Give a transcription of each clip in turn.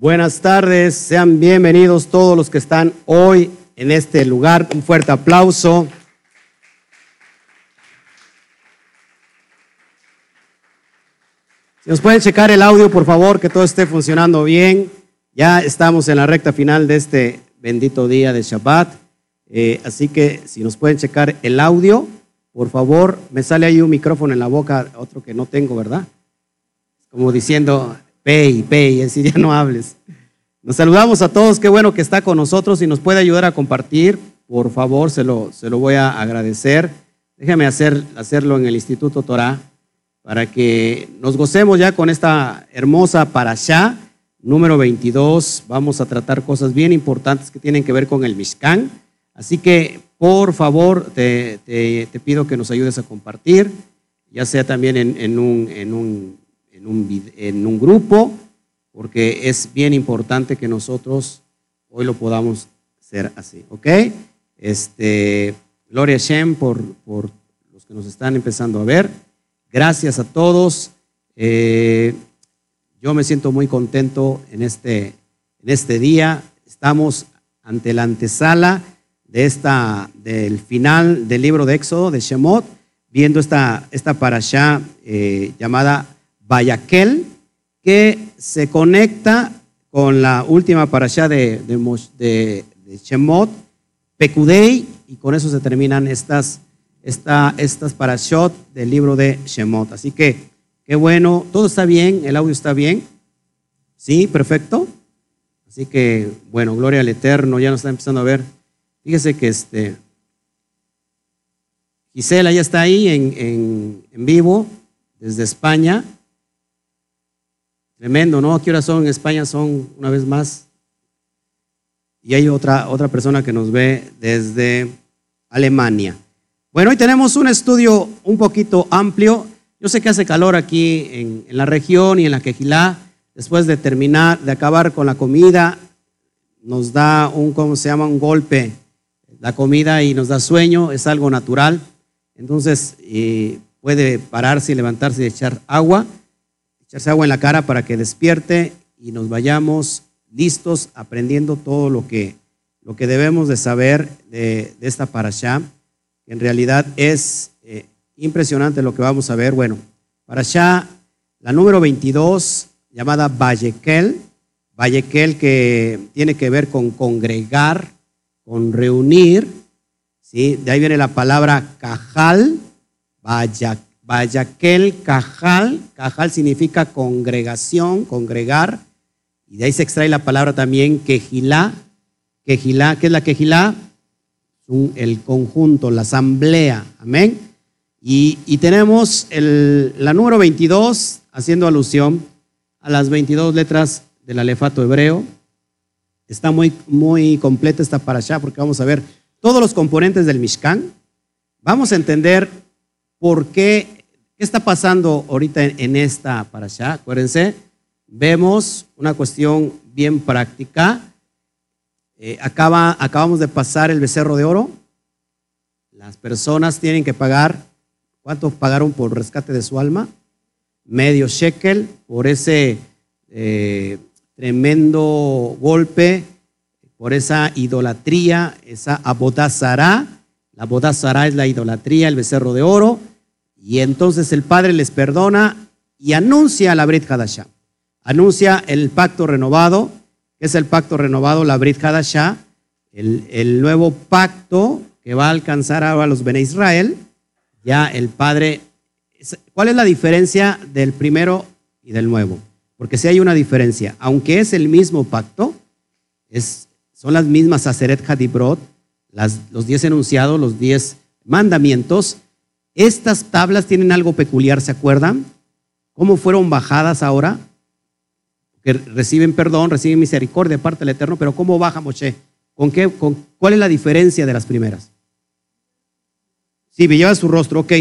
Buenas tardes, sean bienvenidos todos los que están hoy en este lugar. Un fuerte aplauso. Si nos pueden checar el audio, por favor, que todo esté funcionando bien. Ya estamos en la recta final de este bendito día de Shabbat. Eh, así que si nos pueden checar el audio, por favor, me sale ahí un micrófono en la boca, otro que no tengo, ¿verdad? Como diciendo, pay, pay, así ya no hables. Nos saludamos a todos, qué bueno que está con nosotros y nos puede ayudar a compartir, por favor, se lo, se lo voy a agradecer. Déjame hacer, hacerlo en el Instituto Torah para que nos gocemos ya con esta hermosa parashá número 22. Vamos a tratar cosas bien importantes que tienen que ver con el Mishkan. Así que, por favor, te, pido que nos ayudes a compartir, ya sea también en, en, un, en, un, grupo, porque es bien importante que nosotros hoy lo podamos hacer así, ¿ok? Este, gloria a Shem por, por los que nos están empezando a ver. Gracias a todos. Eh, yo me siento muy contento en este, en este día. Estamos ante la antesala de esta, del final del libro de Éxodo, de Shemot, viendo esta, esta parashá eh, llamada Bayakel, que se conecta con la última parashá de, de, Shemot, Pekudei, y con eso se terminan estas, esta, estas parashot del libro de Shemot. Así que, qué bueno, todo está bien, el audio está bien, ¿sí? Perfecto. Así que, bueno, gloria al Eterno, ya nos está empezando a ver. Fíjese que este, Gisela ya está ahí en vivo desde España. Tremendo, ¿no? ¿Qué horas son en España? Son una vez más. Y hay otra, otra persona que nos ve desde Alemania. Bueno, hoy tenemos un estudio un poquito amplio. Yo sé que hace calor aquí en, la región y en la Quejilá. Después de terminar, de acabar con la comida, nos da un, ¿cómo se llama? Un golpe la comida y nos da sueño, es algo natural. Entonces eh, puede pararse y levantarse y echar agua echarse agua en la cara para que despierte y nos vayamos listos aprendiendo todo lo que, lo que debemos de saber de, esta parashá, en realidad es eh, impresionante lo que vamos a ver. Bueno, parashá, la número 22, llamada Vallequel, Vallequel que tiene que ver con congregar, con reunir, ¿sí? de ahí viene la palabra cajal, Vallequel Vayaquel Cajal, Cajal significa congregación, congregar, y de ahí se extrae la palabra también quejilá. Quejilá, ¿qué es la quejilá? El conjunto, la asamblea, amén. Y, tenemos la número 22, haciendo alusión a las 22 letras del alefato hebreo. Está muy, muy completa esta para allá porque vamos a ver todos los componentes del Mishkan. Vamos a entender por qué ¿Qué está pasando ahorita en esta allá? Acuérdense, vemos una cuestión bien práctica. Eh, acaba, acabamos de pasar el becerro de oro. Las personas tienen que pagar, ¿cuánto pagaron por rescate de su alma? Medio shekel por ese eh, tremendo golpe, por esa idolatría, esa abodazará. La abodazará es la idolatría, el becerro de oro y entonces el Padre les perdona y anuncia la Brit Hadashah. Anuncia el pacto renovado, que es el pacto renovado, la Brit Hadashah, el, el nuevo pacto que va a alcanzar ahora los Bene Israel. Ya el Padre. ¿Cuál es la diferencia del primero y del nuevo? Porque si hay una diferencia, aunque es el mismo pacto, es, son las mismas Aseret Hadibrot, los diez enunciados, los diez mandamientos, estas tablas tienen algo peculiar, ¿se acuerdan? ¿Cómo fueron bajadas ahora? Que reciben perdón, reciben misericordia de parte del Eterno, pero ¿cómo baja Moshe? ¿Con qué, ¿Cuál es la diferencia de las primeras? Sí, me lleva su rostro, ok.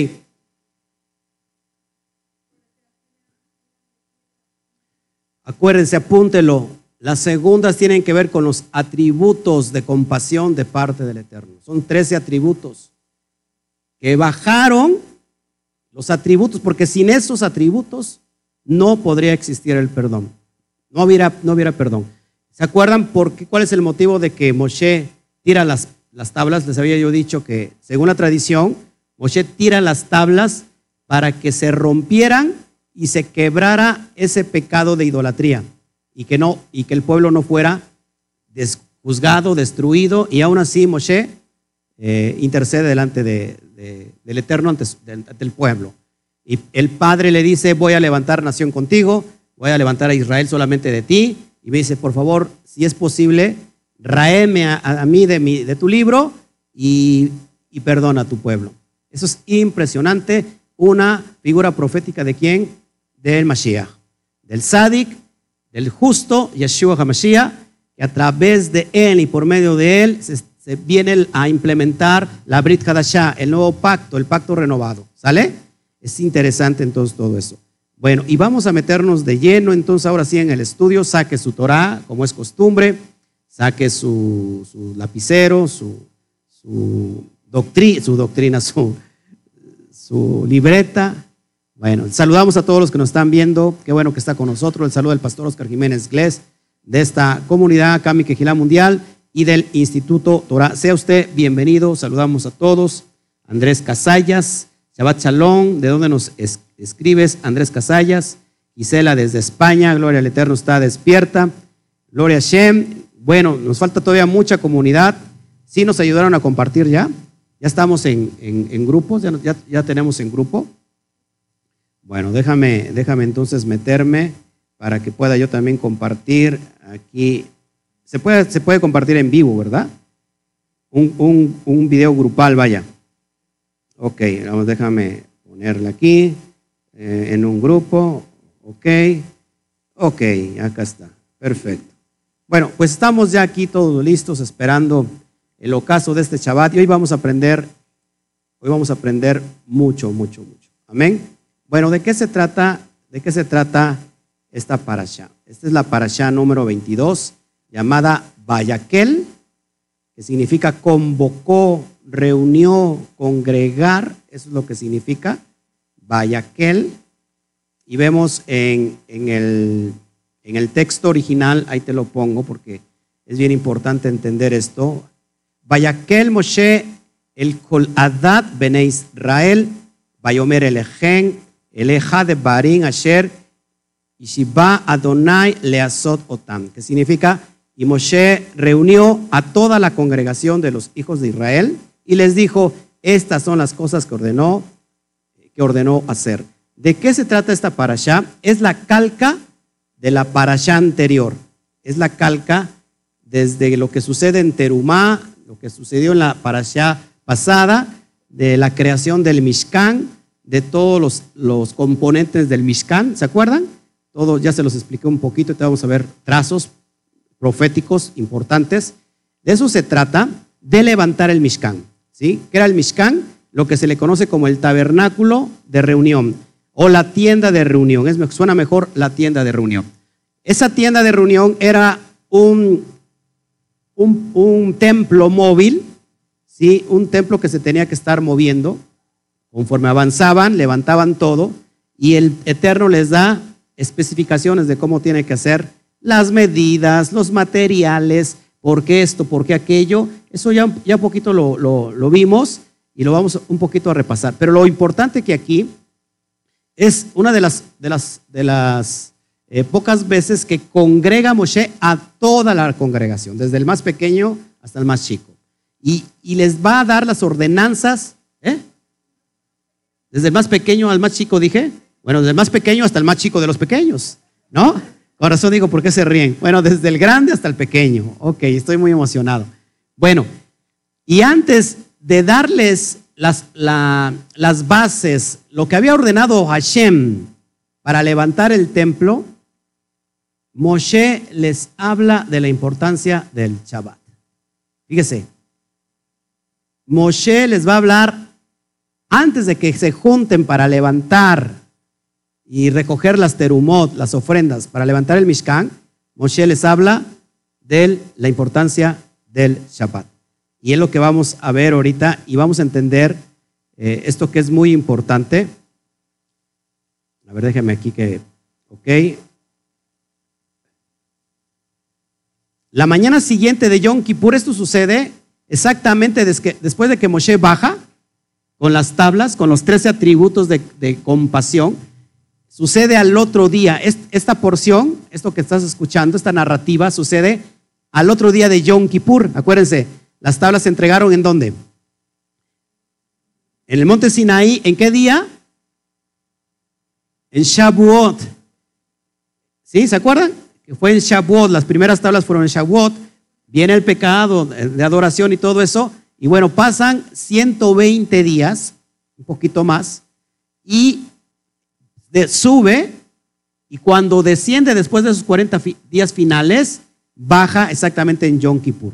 Acuérdense, apúntelo. Las segundas tienen que ver con los atributos de compasión de parte del Eterno. Son 13 atributos que bajaron los atributos, porque sin esos atributos no podría existir el perdón. no hubiera, no hubiera perdón. ¿Se acuerdan por qué, cuál es el motivo de que Moshe tira las, las tablas? Les había yo dicho que, según la tradición, Moshe tira las tablas para que se rompieran y se quebrara ese pecado de idolatría y que, no, y que el pueblo no fuera juzgado, destruido, y aún así Moshe eh, intercede delante del Eterno ante, ante el pueblo. Y el Padre le dice, voy a levantar nación contigo, voy a levantar a Israel solamente de ti, y me dice, por favor, si es posible, raeme a, mí de, mi, de tu libro y, y perdona a tu pueblo. Eso es impresionante, una figura profética de quién? Del Mashiach, del Sadik, del justo Yeshua HaMashiach, que a través de él y por medio de él se, viene a implementar la Brit Hadashah, el nuevo pacto, el pacto renovado. ¿Sale? Es interesante entonces todo eso. Bueno, y vamos a meternos de lleno entonces ahora sí en el estudio. Saque su Torah, como es costumbre, saque su, lapicero, su, su, doctrina, su, su libreta. Bueno, saludamos a todos los que nos están viendo. Qué bueno que está con nosotros. El saludo del pastor Oscar Jiménez Glés de esta comunidad Kami Quejilá Mundial y del Instituto Torah. Sea usted bienvenido. Saludamos a todos. Andrés Casallas, Shabbat Shalom, ¿de dónde nos escribes? Andrés Casallas. Gisela desde España, Gloria al Eterno está despierta. Gloria a Shem. Bueno, nos falta todavía mucha comunidad. Sí nos ayudaron a compartir ya. Ya estamos en, grupos, ya, ya, tenemos en grupo. Bueno, déjame, déjame entonces meterme para que pueda yo también compartir aquí. Se puede, se puede compartir en vivo, ¿verdad? Un, un, video grupal, vaya. Ok, vamos, déjame ponerle aquí eh, en un grupo. Ok, ok, acá está. Perfecto. Bueno, pues estamos ya aquí todos listos esperando el ocaso de este Shabbat y hoy vamos a aprender, hoy vamos a aprender mucho, mucho, mucho. Amén. Bueno, ¿de qué se trata? ¿De qué se trata esta parasha? Esta es la parasha número 22 llamada Bayaquel, que significa convocó, reunió, congregar, eso es lo que significa Bayaquel. Y vemos en, en, el, en el texto original, ahí te lo pongo porque es bien importante entender esto, Vayakel Moshe el Kol Adad Bene Israel, Vayomer Elejen, Eleja de Barín Asher, Ishiba Adonai Leazot Otam, que significa, y Moshe reunió a toda la congregación de los hijos de Israel y les dijo, estas son las cosas que ordenó, que ordenó hacer. ¿De qué se trata esta parasha? Es la calca de la parasha anterior. Es la calca desde lo que sucede en Terumá, lo que sucedió en la parasha pasada, de la creación del Mishkan, de todos los, los componentes del Mishkan, ¿se acuerdan? Todo ya se los expliqué un poquito, te vamos a ver trazos proféticos importantes. De eso se trata, de levantar el Mishkan. ¿sí? ¿Qué era el Mishkan? Lo que se le conoce como el tabernáculo de reunión o la tienda de reunión. Es, suena mejor la tienda de reunión. Esa tienda de reunión era un un, templo móvil, ¿sí? un templo que se tenía que estar moviendo. Conforme avanzaban, levantaban todo y el Eterno les da especificaciones de cómo tiene que hacer las medidas, los materiales, por qué esto, por qué aquello. Eso ya, ya un poquito lo, lo vimos y lo vamos un poquito a repasar. Pero lo importante que aquí es una de las, de las, de las eh, pocas veces que congrega Moshe a toda la congregación, desde el más pequeño hasta el más chico. Y, les va a dar las ordenanzas, ¿eh? Desde el más pequeño al más chico, dije. Bueno, desde el más pequeño hasta el más chico de los pequeños, ¿no? Con razón digo, ¿por qué se ríen? Bueno, desde el grande hasta el pequeño. Ok, estoy muy emocionado. Bueno, y antes de darles las, las bases, lo que había ordenado Hashem para levantar el templo, Moshe les habla de la importancia del Shabbat. Fíjese, Moshe les va a hablar antes de que se junten para levantar y recoger las terumot, las ofrendas, para levantar el Mishkan, Moshe les habla de la importancia del Shabbat. Y es lo que vamos a ver ahorita y vamos a entender eh, esto que es muy importante. A ver, déjeme aquí que, ok, la mañana siguiente de Yom Kippur, esto sucede exactamente después de que Moshe baja con las tablas, con los 13 atributos de, compasión, sucede al otro día. Esta porción, esto que estás escuchando, esta narrativa, sucede al otro día de Yom Kippur. Acuérdense, las tablas se entregaron en dónde? En el monte Sinaí, ¿en qué día? En Shavuot. ¿Sí? ¿Se acuerdan? Que fue en Shavuot, las primeras tablas fueron en Shavuot. Viene el pecado de adoración y todo eso. Y bueno, pasan 120 días, un poquito más, y sube, y cuando desciende después de esos 40 días finales, baja exactamente en Yom Kippur.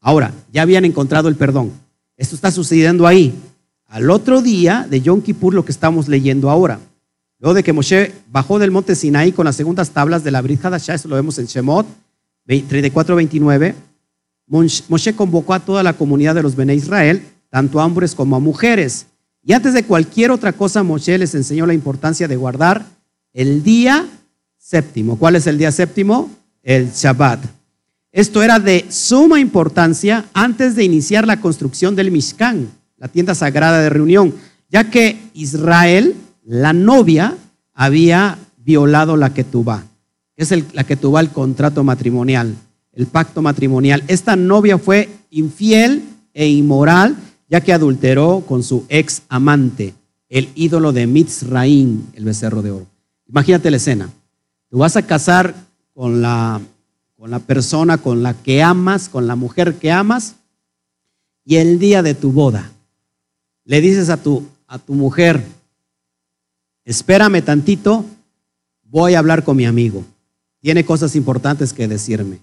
Ahora, ya habían encontrado el perdón. Esto está sucediendo ahí. Al otro día de Yom Kippur, lo que estamos leyendo ahora. Luego de que Moshe bajó del monte Sinaí con las segundas tablas de la Brit Hadashah, eso lo vemos en Shemot 34-29, Moshe convocó a toda la comunidad de los Bene Israel, tanto a hombres como a mujeres. Y antes de cualquier otra cosa, Moshe les enseñó la importancia de guardar el día séptimo. ¿Cuál es el día séptimo? El Shabbat. Esto era de suma importancia antes de iniciar la construcción del Mishkan, la tienda sagrada de reunión, ya que Israel la novia había violado la ketubá, es el, la ketubá, el contrato matrimonial, el pacto matrimonial. Esta novia fue infiel e inmoral, ya que adulteró con su ex amante, el ídolo de Mitzraim, el becerro de oro. Imagínate la escena. Tú vas a casar con la, con la persona con la que amas, con la mujer que amas, y el día de tu boda le dices a tu, a tu mujer, espérame tantito, voy a hablar con mi amigo. Tiene cosas importantes que decirme.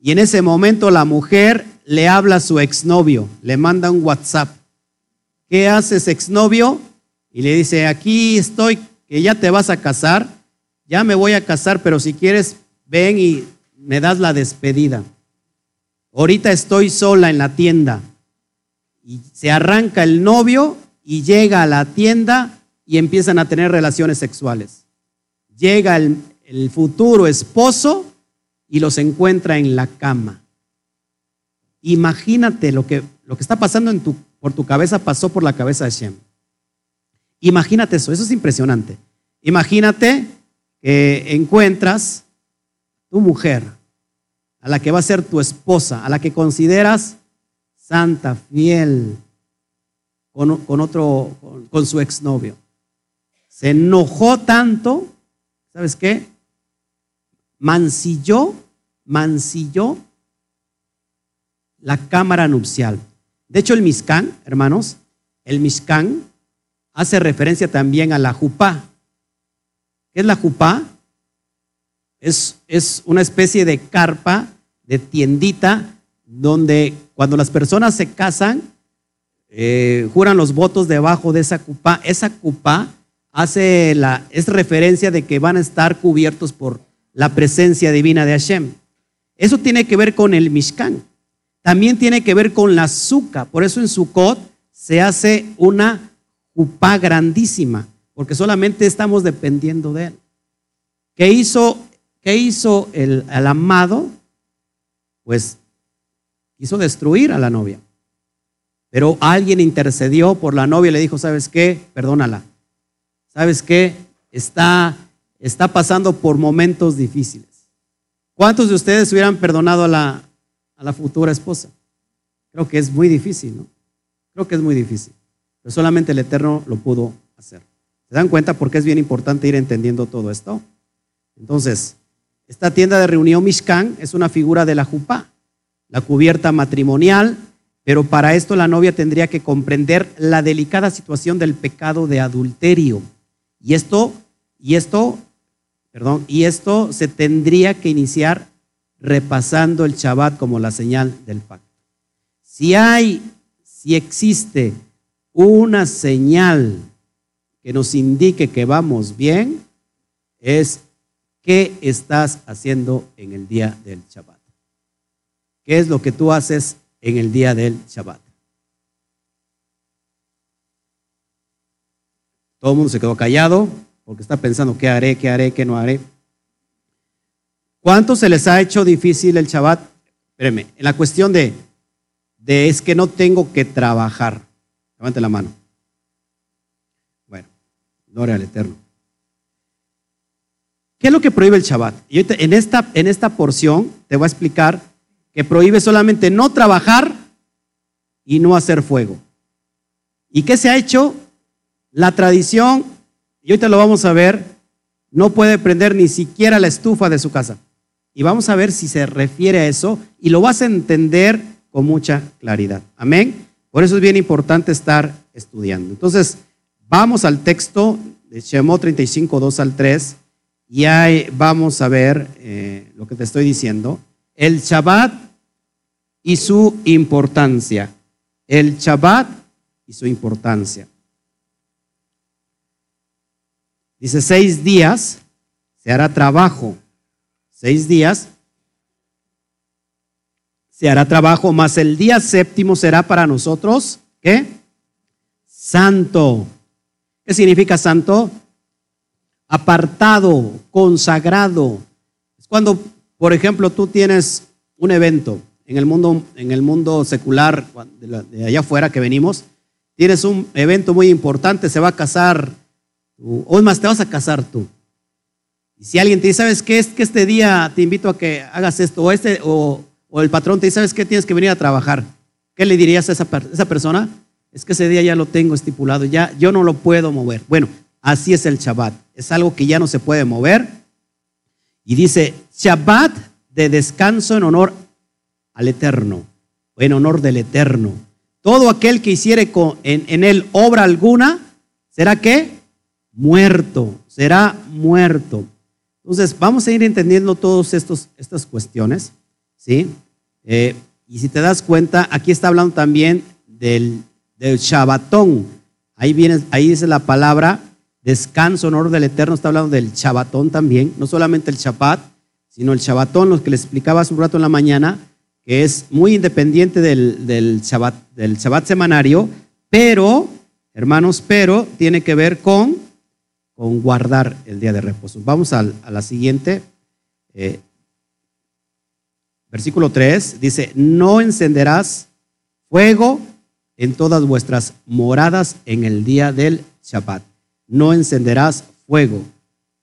Y en ese momento la mujer le habla a su exnovio, le manda un WhatsApp. ¿Qué haces, exnovio? Y le dice, aquí estoy, que ya te vas a casar, ya me voy a casar, pero si quieres, ven y me das la despedida. Ahorita estoy sola en la tienda. Y se arranca el novio y llega a la tienda y empiezan a tener relaciones sexuales. Llega el, futuro esposo y los encuentra en la cama. Imagínate lo que, lo que está pasando en tu, por tu cabeza pasó por la cabeza de Shem. Imagínate eso, eso es impresionante. Imagínate que encuentras tu mujer, a la que va a ser tu esposa, a la que consideras santa, fiel, con, con otro, con su exnovio se enojó tanto, ¿sabes qué? Mancilló, mancilló la cámara nupcial. De hecho, el Mishkan, hermanos, el Mishkan hace referencia también a la jupá. ¿Qué es la jupá? Es, una especie de carpa, de tiendita, donde cuando las personas se casan, eh, juran los votos debajo de esa cupá. Esa cupá hace la, es referencia de que van a estar cubiertos por la presencia divina de Hashem. Eso tiene que ver con el Mishkan. También tiene que ver con la azúcar. Por eso en Sukkot se hace una jupá grandísima, porque solamente estamos dependiendo de él. ¿Qué hizo, qué hizo el, el amado? Pues quiso destruir a la novia. Pero alguien intercedió por la novia y le dijo, ¿sabes qué? Perdónala. ¿sabes qué? Está, está pasando por momentos difíciles. ¿Cuántos de ustedes hubieran perdonado a la, futura esposa? Creo que es muy difícil, ¿no? Creo que es muy difícil. Pero solamente el Eterno lo pudo hacer. ¿Se dan cuenta por qué es bien importante ir entendiendo todo esto? Entonces, esta tienda de reunión Mishkan es una figura de la jupá, la cubierta matrimonial, pero para esto la novia tendría que comprender la delicada situación del pecado de adulterio. Y esto, y esto, perdón, y esto se tendría que iniciar repasando el Shabbat como la señal del pacto. Si hay, si existe una señal que nos indique que vamos bien, es qué estás haciendo en el día del Shabbat. ¿Qué es lo que tú haces en el día del Shabbat? Todo el mundo se quedó callado porque está pensando qué haré, qué haré, qué no haré. ¿Cuánto se les ha hecho difícil el Shabbat? espéreme, en la cuestión de, de es que no tengo que trabajar. Levante la mano. Bueno, gloria al Eterno. ¿Qué es lo que prohíbe el Shabbat? Y en esta, en esta porción te voy a explicar que prohíbe solamente no trabajar y no hacer fuego. ¿Y qué se ha hecho? La tradición, y ahorita lo vamos a ver, no puede prender ni siquiera la estufa de su casa. Y vamos a ver si se refiere a eso y lo vas a entender con mucha claridad. Amén. Por eso es bien importante estar estudiando. Entonces, vamos al texto de Shemot 35, 2 al 3, y ahí vamos a ver eh, lo que te estoy diciendo. El Shabbat y su importancia. El Shabbat y su importancia. Dice, seis días se hará trabajo. Seis días se hará trabajo, más el día séptimo será para nosotros, ¿qué? Santo. ¿Qué significa santo? Apartado, consagrado. Es cuando, por ejemplo, tú tienes un evento en el mundo, en el mundo secular, de allá afuera que venimos, tienes un evento muy importante, se va a casar, o más, te vas a casar tú. Y si alguien te dice, ¿sabes qué? Es que este día te invito a que hagas esto, o, este, o, el patrón te dice, ¿sabes qué? Tienes que venir a trabajar. ¿Qué le dirías a esa, esa persona? Es que ese día ya lo tengo estipulado, ya yo no lo puedo mover. Bueno, así es el Shabbat. Es algo que ya no se puede mover. Y dice, Shabbat de descanso en honor al Eterno, en honor del Eterno. Todo aquel que hiciere en, en él obra alguna, ¿será qué? Muerto, será muerto. Entonces, vamos a ir entendiendo todas estas cuestiones, ¿sí? Eh, y si te das cuenta, aquí está hablando también del, del Shabbatón. Ahí, viene, ahí dice la palabra descanso, honor del Eterno, está hablando del Shabbatón también, no solamente el Shabbat, sino el Shabbatón, lo que les explicaba hace un rato en la mañana, que es muy independiente del, del, Shabbat, del Shabbat semanario, pero, hermanos, pero tiene que ver con, con guardar el día de reposo. Vamos a, la siguiente. Eh, versículo 3 dice, no encenderás fuego en todas vuestras moradas en el día del Shabbat. No encenderás fuego,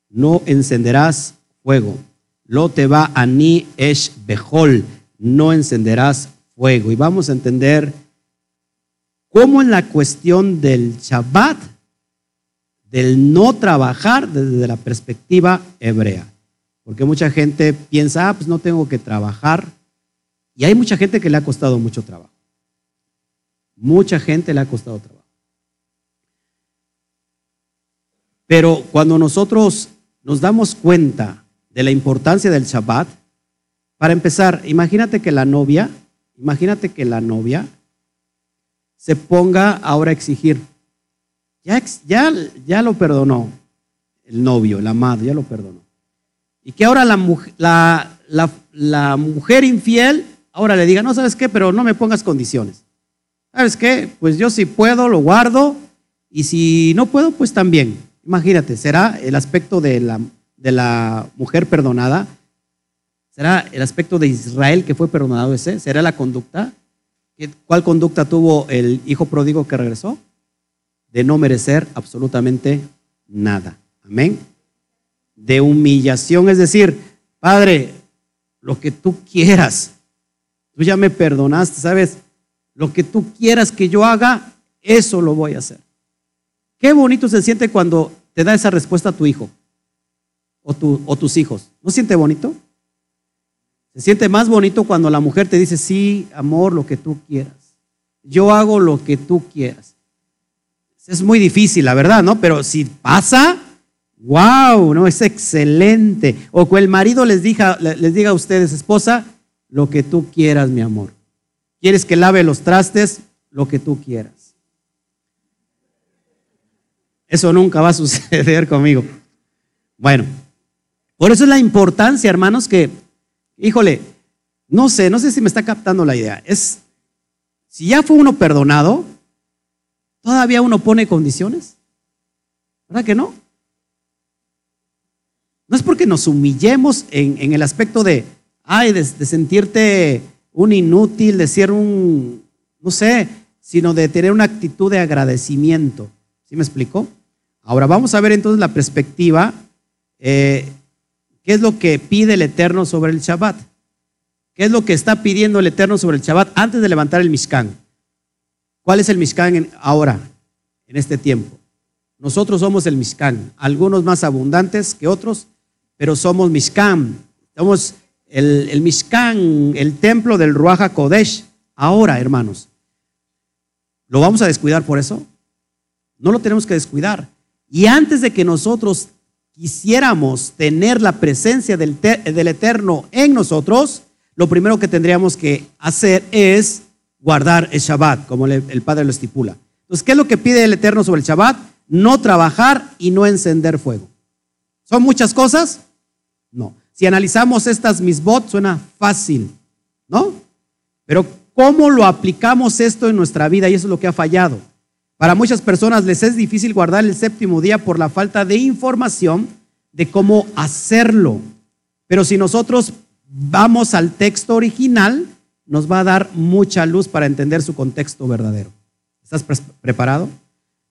no encenderás fuego. Lo te va a ni esh behol no encenderás fuego. Y vamos a entender cómo en la cuestión del Shabbat, del no trabajar desde la perspectiva hebrea. Porque mucha gente piensa, ah, pues no tengo que trabajar. Y hay mucha gente que le ha costado mucho trabajo. Mucha gente le ha costado trabajo. Pero cuando nosotros nos damos cuenta de la importancia del Shabbat, para empezar, imagínate que la novia, imagínate que la novia se ponga ahora a exigir. Ya, ya, ya lo perdonó el novio, el amado, ya lo perdonó. Y que ahora la, la, mujer infiel ahora le diga, no, ¿sabes qué? Pero no me pongas condiciones. ¿Sabes qué? Pues yo si puedo, lo guardo. Y si no puedo, pues también. Imagínate, será el aspecto de la, de la mujer perdonada ¿Será el aspecto de Israel que fue perdonado ese? ¿Será la conducta? ¿Cuál conducta tuvo el hijo pródigo que regresó? De no merecer absolutamente nada. Amén. De humillación, es decir, Padre, lo que tú quieras, tú ya me perdonaste, ¿sabes? Lo que tú quieras que yo haga, eso lo voy a hacer. Qué bonito se siente cuando te da esa respuesta a tu hijo o, tu, o tus hijos. ¿No siente bonito? Se siente más bonito cuando la mujer te dice, sí, amor, lo que tú quieras. Yo hago lo que tú quieras. Es muy difícil, la verdad, ¿no? Pero si pasa, wow, ¿no? Es excelente. O que el marido les diga, les diga a ustedes, esposa, lo que tú quieras, mi amor. ¿Quieres que lave los trastes? Lo que tú quieras. Eso nunca va a suceder conmigo. Bueno, por eso es la importancia, hermanos, que híjole, no sé, no sé si me está captando la idea. Es, si ya fue uno perdonado, ¿todavía uno pone condiciones? ¿Verdad que no? No es porque nos humillemos en, el aspecto de, ay, de, sentirte un inútil, de ser un, no sé, sino de tener una actitud de agradecimiento. ¿Sí me explico? Ahora vamos a ver entonces la perspectiva, eh, qué es lo que pide el Eterno sobre el Shabbat. ¿Qué es lo que está pidiendo el Eterno sobre el Shabbat antes de levantar el Mishkan? ¿Cuál es el Mishkan ahora, en este tiempo? Nosotros somos el Mishkan, algunos más abundantes que otros, pero somos Mishkan. Somos el, el Mishkan, el templo del Ruaja Kodesh. Ahora, hermanos, ¿lo vamos a descuidar por eso? No lo tenemos que descuidar. Y antes de que nosotros quisiéramos tener la presencia del, del Eterno en nosotros, lo primero que tendríamos que hacer es guardar el Shabbat, como el Padre lo estipula. Entonces, ¿qué es lo que pide el Eterno sobre el Shabbat? No trabajar y no encender fuego. ¿Son muchas cosas? No. Si analizamos estas misbot, suena fácil, ¿no? Pero ¿cómo lo aplicamos esto en nuestra vida? Y eso es lo que ha fallado. Para muchas personas les es difícil guardar el séptimo día por la falta de información de cómo hacerlo. Pero si nosotros vamos al texto original, nos va a dar mucha luz para entender su contexto verdadero. ¿Estás preparado?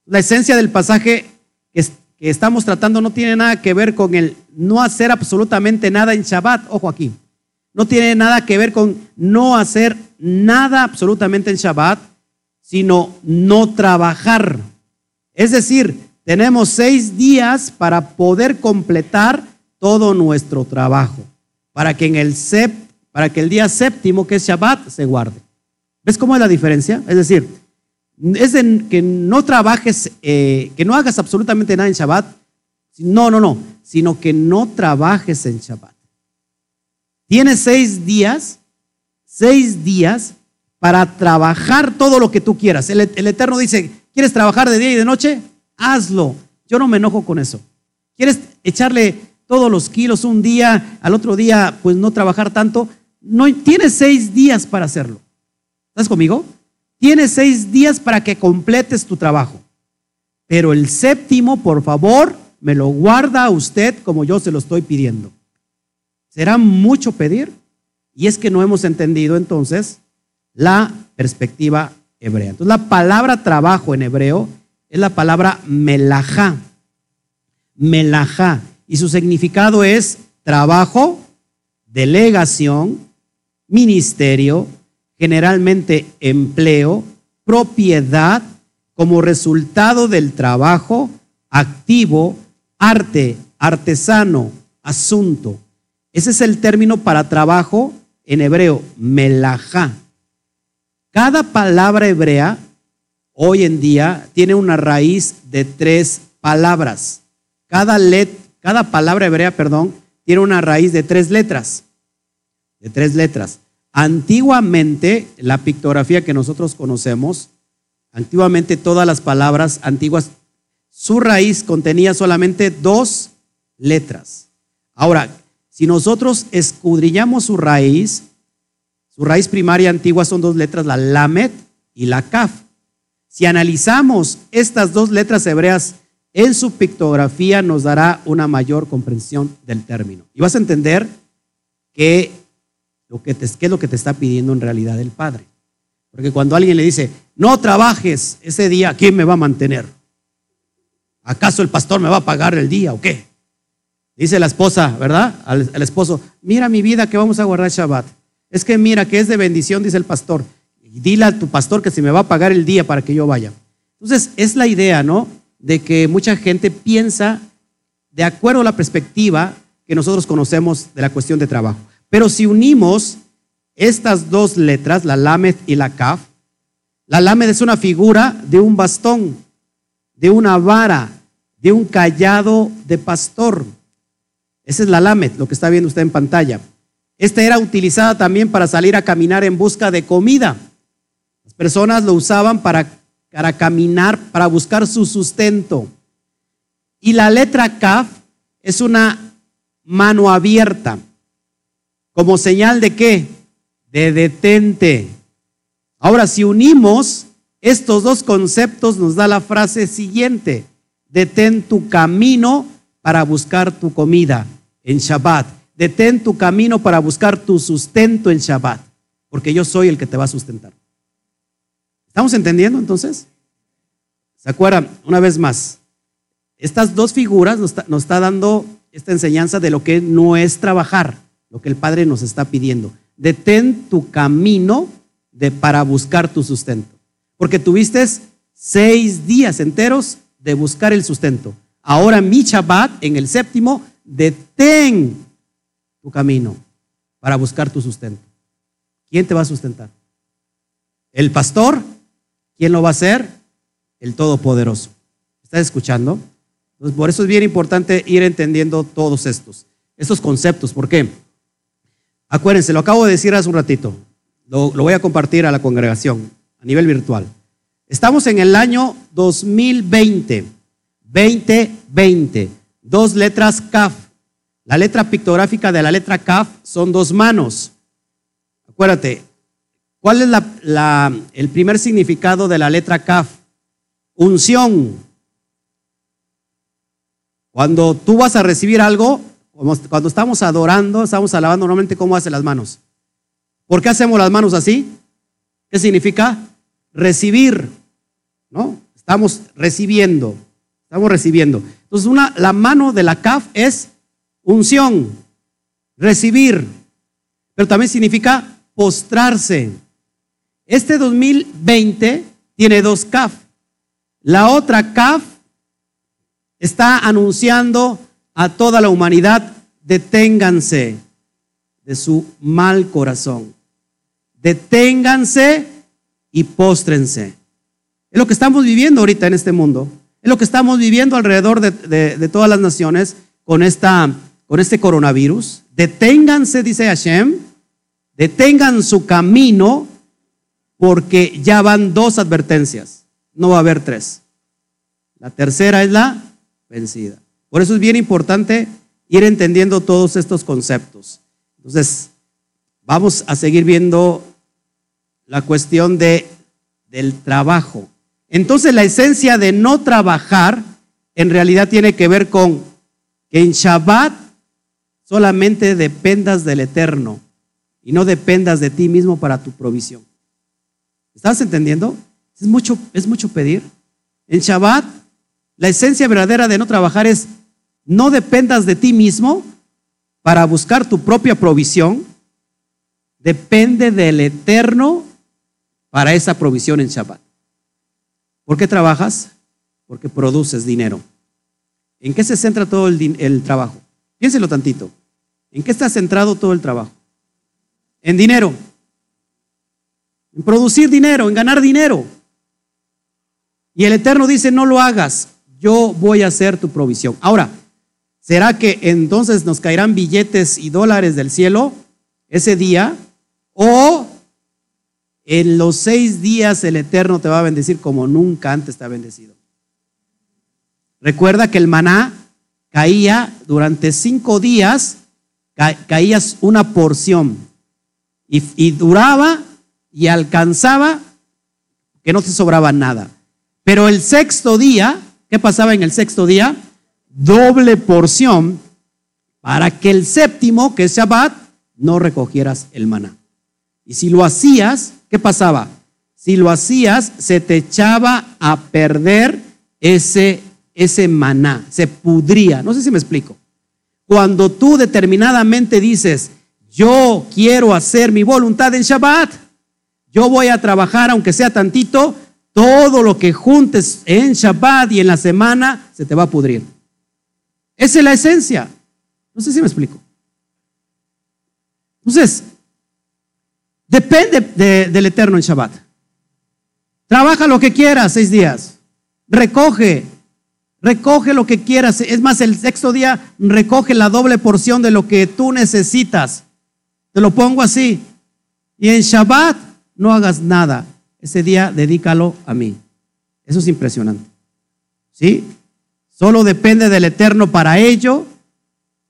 La esencia del pasaje que, estamos tratando no tiene nada que ver con el no hacer absolutamente nada en Shabbat. Ojo aquí. No tiene nada que ver con no hacer nada absolutamente en Shabbat, sino no trabajar. Es decir, tenemos seis días para poder completar todo nuestro trabajo, para que en el para que el día séptimo, que es Shabbat, se guarde. ¿Ves cómo es la diferencia? Es decir, es que no trabajes, eh, que no hagas absolutamente nada en Shabbat. No, no, no, sino que no trabajes en Shabbat. Tienes seis días, seis días para trabajar todo lo que tú quieras. El, el, Eterno dice, ¿quieres trabajar de día y de noche? Hazlo. Yo no me enojo con eso. ¿Quieres echarle todos los kilos un día, al otro día, pues no trabajar tanto? No, tienes seis días para hacerlo. ¿Estás conmigo? Tienes seis días para que completes tu trabajo. Pero el séptimo, por favor, me lo guarda a usted como yo se lo estoy pidiendo. ¿Será mucho pedir? Y es que no hemos entendido entonces la perspectiva hebrea. Entonces la palabra trabajo en hebreo es la palabra melajá. Melajá. Y su significado es trabajo, delegación, ministerio, generalmente empleo, propiedad, como resultado del trabajo, activo, arte, artesano, asunto. Ese es el término para trabajo en hebreo, melajá. Cada palabra hebrea hoy en día tiene una raíz de tres palabras. Cada, let, cada palabra hebrea, perdón, tiene una raíz de tres letras. De tres letras. Antiguamente, la pictografía que nosotros conocemos, antiguamente todas las palabras antiguas, su raíz contenía solamente dos letras. Ahora, si nosotros escudriñamos su raíz, su raíz primaria antigua son dos letras, la lamet y la kaf. Si analizamos estas dos letras hebreas en su pictografía, nos dará una mayor comprensión del término. Y vas a entender que ¿Qué es lo que te está pidiendo en realidad el Padre? Porque cuando alguien le dice, no trabajes ese día, ¿quién me va a mantener? ¿Acaso el pastor me va a pagar el día o qué? Dice la esposa, ¿verdad? Al, esposo, mira mi vida que vamos a guardar Shabbat. Es que mira que es de bendición, dice el pastor. dile a tu pastor que se me va a pagar el día para que yo vaya. Entonces, es la idea, ¿no? De que mucha gente piensa de acuerdo a la perspectiva que nosotros conocemos de la cuestión de trabajo. Pero si unimos estas dos letras, la lamed y la kaf, la lamed es una figura de un bastón, de una vara, de un callado de pastor. Esa es la lamed, lo que está viendo usted en pantalla. Esta era utilizada también para salir a caminar en busca de comida. Las personas lo usaban para, para caminar, para buscar su sustento. Y la letra kaf es una mano abierta. ¿Como señal de qué? De detente. Ahora, si unimos estos dos conceptos, nos da la frase siguiente. Detén tu camino para buscar tu comida en Shabbat. Detén tu camino para buscar tu sustento en Shabbat. porque yo soy el que te va a sustentar. ¿Estamos entendiendo entonces? ¿Se acuerdan? Una vez más, estas dos figuras nos está, dando esta enseñanza de lo que no es trabajar, lo que el Padre nos está pidiendo. Detén tu camino de, para buscar tu sustento. Porque tuviste seis días enteros de buscar el sustento. Ahora mi Shabbat, en el séptimo, detén tu camino para buscar tu sustento. ¿Quién te va a sustentar? ¿El pastor? ¿Quién lo va a hacer? El Todopoderoso. ¿Estás escuchando? Por eso es bien importante ir entendiendo todos estos, estos conceptos. ¿Por qué? Acuérdense, lo acabo de decir hace un ratito. Lo, voy a compartir a la congregación a nivel virtual. Estamos en el año 2020. 2020. Dos letras CAF. La letra pictográfica de la letra CAF son dos manos. Acuérdate, ¿cuál es el primer significado de la letra CAF? Unción. Cuando tú vas a recibir algo, cuando estamos adorando, estamos alabando, normalmente, ¿cómo hacen las manos? ¿Por qué hacemos las manos así? ¿Qué significa? Recibir, ¿no? Estamos recibiendo. Estamos recibiendo. Entonces, una, la mano de la CAF es unción, recibir, pero también significa postrarse. Este 2020 tiene dos CAF. La otra CAF está anunciando a toda la humanidad, deténganse de su mal corazón. Deténganse y póstrense. Es lo que estamos viviendo ahorita en este mundo. Es lo que estamos viviendo alrededor de, todas las naciones con, esta, con este coronavirus. Deténganse, dice Hashem, detengan su camino porque ya van dos advertencias, no va a haber tres. La tercera es la vencida. Por eso es bien importante ir entendiendo todos estos conceptos. Entonces, vamos a seguir viendo la cuestión de, del trabajo. Entonces la esencia de no trabajar en realidad tiene que ver con que en Shabbat solamente dependas del Eterno y no dependas de ti mismo para tu provisión. ¿Estás entendiendo? Es mucho, es mucho pedir. En Shabbat, la esencia verdadera de no trabajar es no dependas de ti mismo para buscar tu propia provisión. Depende del Eterno para esa provisión en Shabbat. ¿Por qué trabajas? Porque produces dinero. ¿En qué se centra todo el, trabajo? Piénselo tantito. ¿En qué está centrado todo el trabajo? En dinero. En producir dinero, en ganar dinero. Y el Eterno dice, no lo hagas, yo voy a hacer tu provisión. Ahora, ¿será que entonces nos caerán billetes y dólares del cielo ese día? ¿O en los seis días el Eterno te va a bendecir como nunca antes te ha bendecido. Recuerda que el maná caía durante cinco días, caías una porción y, y duraba y alcanzaba que no te sobraba nada. Pero el sexto día, ¿qué pasaba en el sexto día? Doble porción para que el séptimo, que es Shabbat, no recogieras el maná. Y si lo hacías, ¿qué pasaba? Si lo hacías, se te echaba a perder ese, ese maná, se pudría. No sé si me explico. Cuando tú determinadamente dices, yo quiero hacer mi voluntad en Shabbat, yo voy a trabajar aunque sea tantito, todo lo que juntes en Shabbat y en la semana se te va a pudrir. Esa es la esencia. No sé si me explico. Entonces, Depende del Eterno en Shabbat. Trabaja lo que quieras seis días. Recoge. Recoge lo que quieras. Es más, el sexto día recoge la doble porción de lo que tú necesitas. Te lo pongo así. Y en Shabbat no hagas nada. Ese día dedícalo a mí. Eso es impresionante. ¿Sí? Solo depende del Eterno para ello.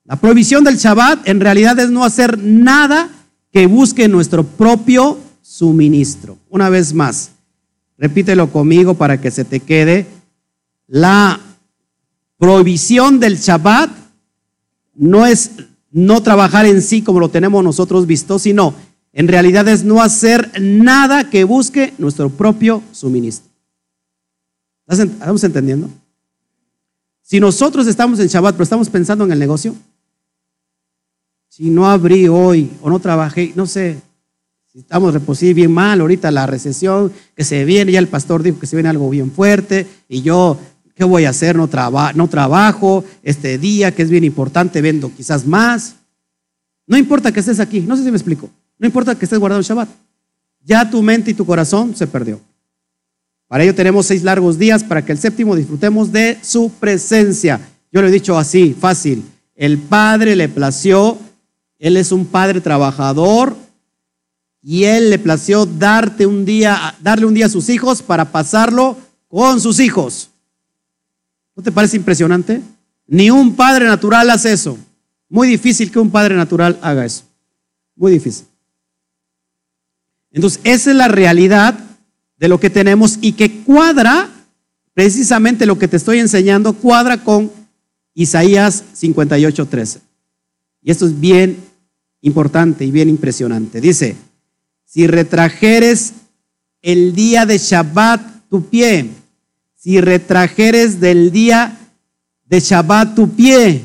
La prohibición del Shabbat en realidad es no hacer nada que busque nuestro propio suministro. Una vez más, repítelo conmigo para que se te quede. La prohibición del Shabbat no es no trabajar en sí como lo tenemos nosotros visto, sino en realidad es no hacer nada que busque nuestro propio suministro. ¿Estamos entendiendo? Si nosotros estamos en Shabbat, pero estamos pensando en el negocio, si no abrí hoy o no trabajé, no sé, si estamos reposibles bien mal, ahorita la recesión que se viene, ya el pastor dijo que se viene algo bien fuerte y yo, ¿qué voy a hacer? No, no trabajo este día que es bien importante, vendo quizás más. No importa que estés aquí, no sé si me explico, no importa que estés guardado el Shabbat, ya tu mente y tu corazón se perdió. Para ello tenemos seis largos días para que el séptimo disfrutemos de su presencia. Yo lo he dicho así, fácil. El Padre le plació, Él es un Padre trabajador y Él le plació darte un día, darle un día a sus hijos para pasarlo con sus hijos. ¿No te parece impresionante? Ni un padre natural hace eso. Muy difícil que un padre natural haga eso. Muy difícil. Entonces, esa es la realidad de lo que tenemos y que cuadra, precisamente lo que te estoy enseñando, cuadra con Isaías 58:13. Y esto es bien importante y bien impresionante. Dice, si retrajeres el día de Shabbat tu pie, si retrajeres del día de Shabbat tu pie,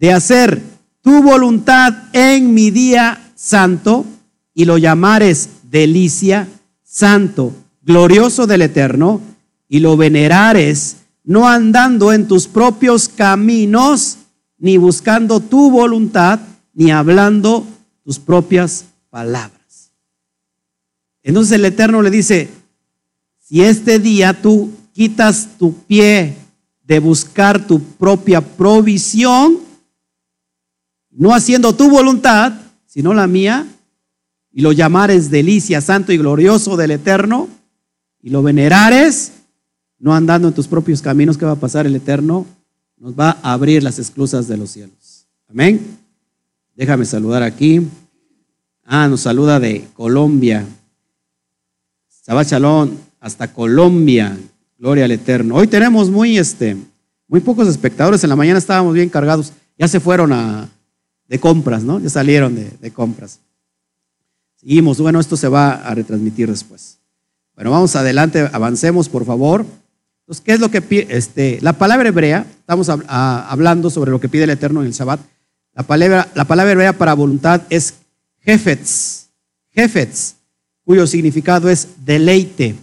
de hacer tu voluntad en mi día santo, y lo llamares delicia, santo, glorioso del Eterno, y lo venerares, no andando en tus propios caminos, ni buscando tu voluntad, ni hablando tus propias palabras. Entonces el Eterno le dice, si este día tú quitas tu pie de buscar tu propia provisión, no haciendo tu voluntad, sino la mía, y lo llamares delicia, santo y glorioso del Eterno, y lo venerares, no andando en tus propios caminos, ¿qué va a pasar? El Eterno nos va a abrir las esclusas de los cielos. Amén. Déjame saludar aquí. Ah, nos saluda de Colombia. Sabachalón, hasta Colombia. Gloria al Eterno. Hoy tenemos muy, este, muy pocos espectadores. En la mañana estábamos bien cargados. Ya se fueron a, de compras, ¿no? Ya salieron de compras. Seguimos, bueno, esto se va a retransmitir después. Bueno, vamos adelante, avancemos, por favor. Entonces, ¿qué es lo que pide? Este, la palabra hebrea, estamos hablando sobre lo que pide el Eterno en el Shabbat. La palabra, la palabra hebrea para voluntad es jefetz, jefetz, cuyo significado es deleite,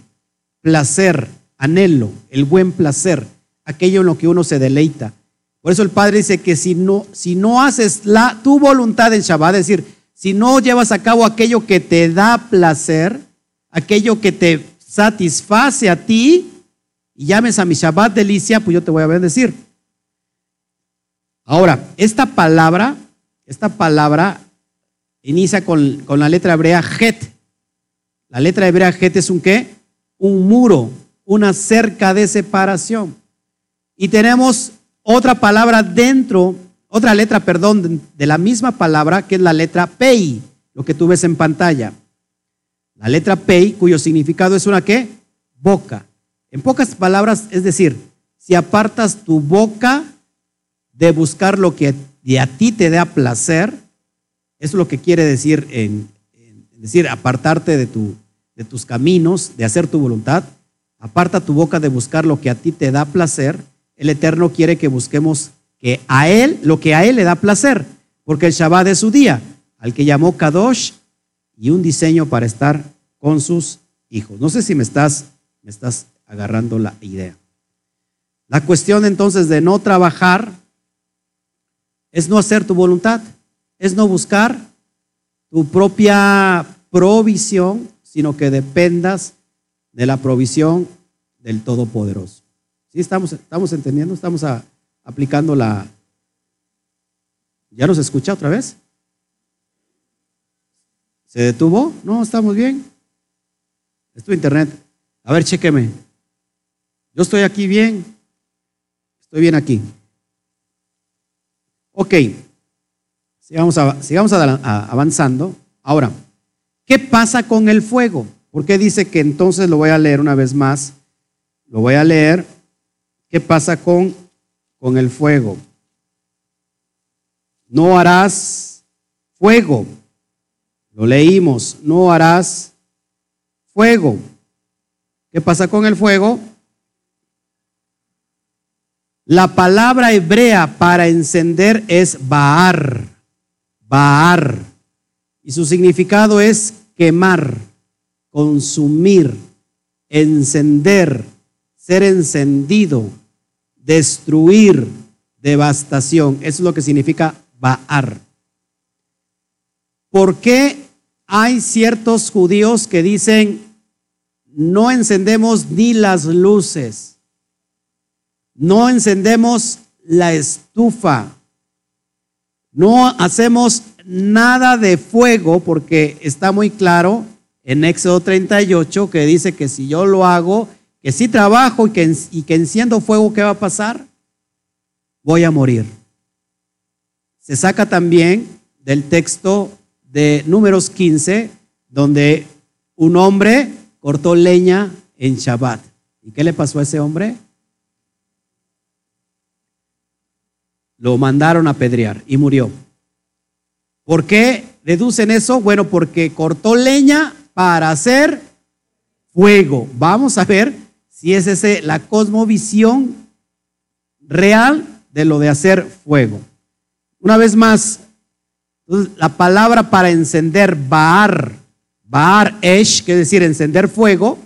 placer, anhelo, el buen placer, aquello en lo que uno se deleita. Por eso el Padre dice que si no, si no haces la, tu voluntad en Shabbat, es decir, si no llevas a cabo aquello que te da placer, aquello que te satisface a ti, y llames a mi Shabbat delicia, pues yo te voy a bendecir. Ahora, esta palabra, esta palabra inicia con, con la letra hebrea het. La letra hebrea het es un qué? Un muro, una cerca de separación. Y tenemos otra palabra dentro otra letra, perdón, de la misma palabra que es la letra pei, lo que tú ves en pantalla. La letra pei, cuyo significado es una qué? Boca. En pocas palabras, es decir, si apartas tu boca de buscar lo que a ti te da placer, eso es lo que quiere decir en, decir apartarte de, tu, de tus caminos, de hacer tu voluntad. Aparta tu boca de buscar lo que a ti te da placer. El Eterno quiere que busquemos que a él, lo que a él le da placer, porque el Shabbat es su día, al que llamó Kadosh y un diseño para estar con sus hijos. No sé si me estás, me estás agarrando la idea. La cuestión entonces de no trabajar es no hacer tu voluntad, es no buscar tu propia provisión, sino que dependas de la provisión del Todopoderoso. ¿Sí estamos, estamos entendiendo? Estamos a, aplicando la... ¿Ya nos escucha otra vez? ¿Se detuvo? No, estamos bien. Es tu internet. A ver, chéqueme. Yo estoy aquí bien. Estoy bien aquí. Ok. Sigamos, sigamos avanzando. Ahora, ¿qué pasa con el fuego? Porque dice que entonces lo voy a leer una vez más. Lo voy a leer. ¿Qué pasa con con el fuego. No harás fuego. Lo leímos, no harás fuego. ¿Qué pasa con el fuego? La palabra hebrea para encender es baar, baar. Y su significado es quemar, consumir, encender, ser encendido, destruir, devastación. Eso es lo que significa baar. ¿Por qué hay ciertos judíos que dicen, no encendemos ni las luces? no encendemos la estufa, no hacemos nada de fuego porque está muy claro en Éxodo 38 que dice que si yo lo hago, que si trabajo y que, y que enciendo fuego, ¿qué va a pasar? Voy a morir. Se saca también del texto de números 15, donde un hombre cortó leña en Shabbat. ¿Y qué le pasó a ese hombre? lo mandaron a apedrear y murió. ¿Por qué deducen eso? Bueno, porque cortó leña para hacer fuego. Vamos a ver si es ese la cosmovisión real de lo de hacer fuego. Una vez más, la palabra para encender, bar, bar esh, que es decir, encender fuego,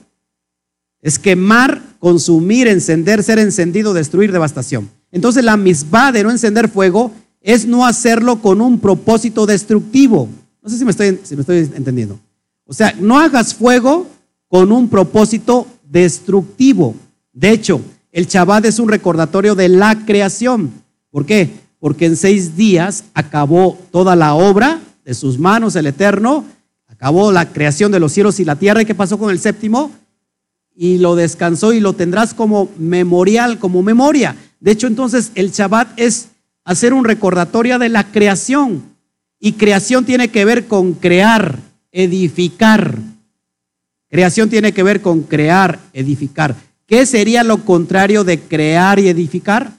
es quemar, consumir, encender, ser encendido, destruir, devastación. Entonces la misma de no encender fuego es no hacerlo con un propósito destructivo. No sé si me estoy, si me estoy entendiendo. O sea, no hagas fuego con un propósito destructivo. De hecho, el Shabbat es un recordatorio de la creación. ¿Por qué? Porque en seis días acabó toda la obra de sus manos el Eterno, acabó la creación de los cielos y la tierra. ¿Y qué pasó con el séptimo? Y lo descansó y lo tendrás como memorial, como memoria. De hecho, entonces el Shabbat es hacer un recordatorio de la creación. Y creación tiene que ver con crear, edificar. Creación tiene que ver con crear, edificar. ¿Qué sería lo contrario de crear y edificar?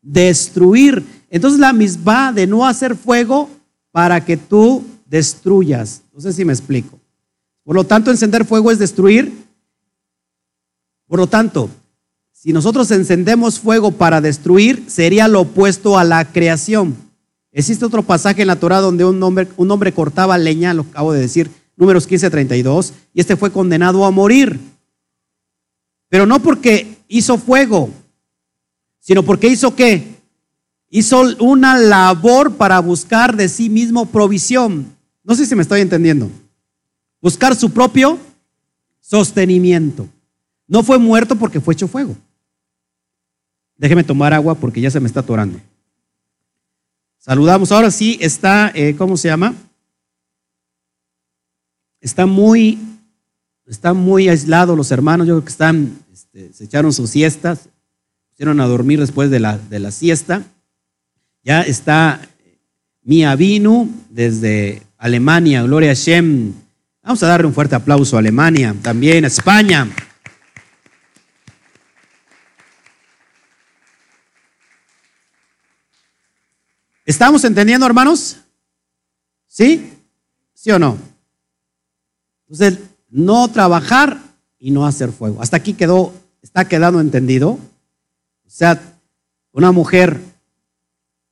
Destruir. Entonces la misma de no hacer fuego para que tú destruyas. No sé si me explico. Por lo tanto, encender fuego es destruir. Por lo tanto, si nosotros encendemos fuego para destruir, sería lo opuesto a la creación. Existe otro pasaje en la Torah donde un hombre, un hombre cortaba leña, lo acabo de decir, números 15, 32, y este fue condenado a morir. Pero no porque hizo fuego, sino porque hizo qué? Hizo una labor para buscar de sí mismo provisión. No sé si me estoy entendiendo. Buscar su propio sostenimiento. No fue muerto porque fue hecho fuego. Déjeme tomar agua porque ya se me está atorando. Saludamos. Ahora sí está, eh, ¿cómo se llama? Está muy, está muy aislado los hermanos. Yo creo que están, este, se echaron sus siestas, pusieron a dormir después de la, de la siesta. Ya está Mia Vinu desde Alemania, Gloria Shem. Vamos a darle un fuerte aplauso a Alemania, también a España. ¿Estamos entendiendo, hermanos? ¿Sí? ¿Sí o no? Entonces, no trabajar y no hacer fuego. Hasta aquí quedó, está quedando entendido. O sea, una mujer,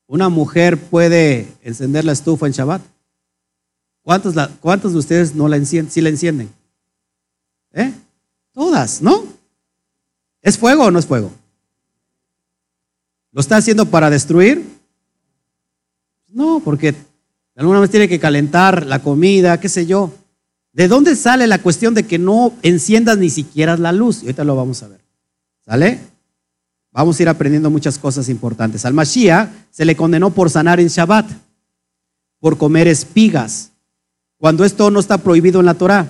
una mujer puede encender la estufa en Shabbat. ¿Cuántos, cuántos de ustedes no la encienden? Sí la encienden. ¿Eh? Todas, ¿no? ¿Es fuego o no es fuego? ¿Lo está haciendo para destruir? No, porque alguna vez tiene que calentar la comida, qué sé yo. ¿De dónde sale la cuestión de que no enciendas ni siquiera la luz? Y ahorita lo vamos a ver. ¿Sale? Vamos a ir aprendiendo muchas cosas importantes. Al Mashiach se le condenó por sanar en Shabbat, por comer espigas, cuando esto no está prohibido en la Torah.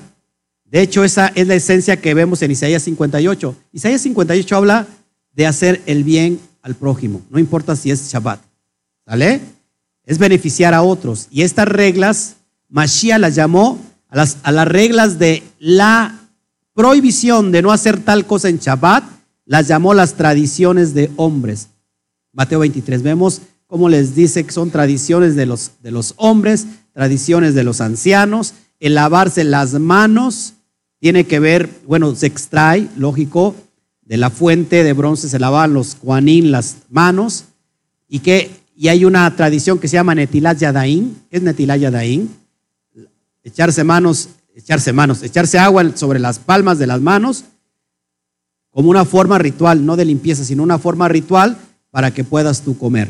De hecho, esa es la esencia que vemos en Isaías 58. Isaías 58 habla de hacer el bien al prójimo, no importa si es Shabbat. ¿Sale? es beneficiar a otros. Y estas reglas, Mashiach las llamó a las, a las reglas de la prohibición de no hacer tal cosa en Shabbat, las llamó las tradiciones de hombres. Mateo 23, vemos cómo les dice que son tradiciones de los, de los hombres, tradiciones de los ancianos, el lavarse las manos tiene que ver, bueno, se extrae, lógico, de la fuente de bronce se lavaban los Juanín las manos y que y hay una tradición que se llama Netilat Yadaín. ¿Qué es Netilat Yadaín? Echarse manos, echarse manos, echarse agua sobre las palmas de las manos como una forma ritual, no de limpieza, sino una forma ritual para que puedas tú comer.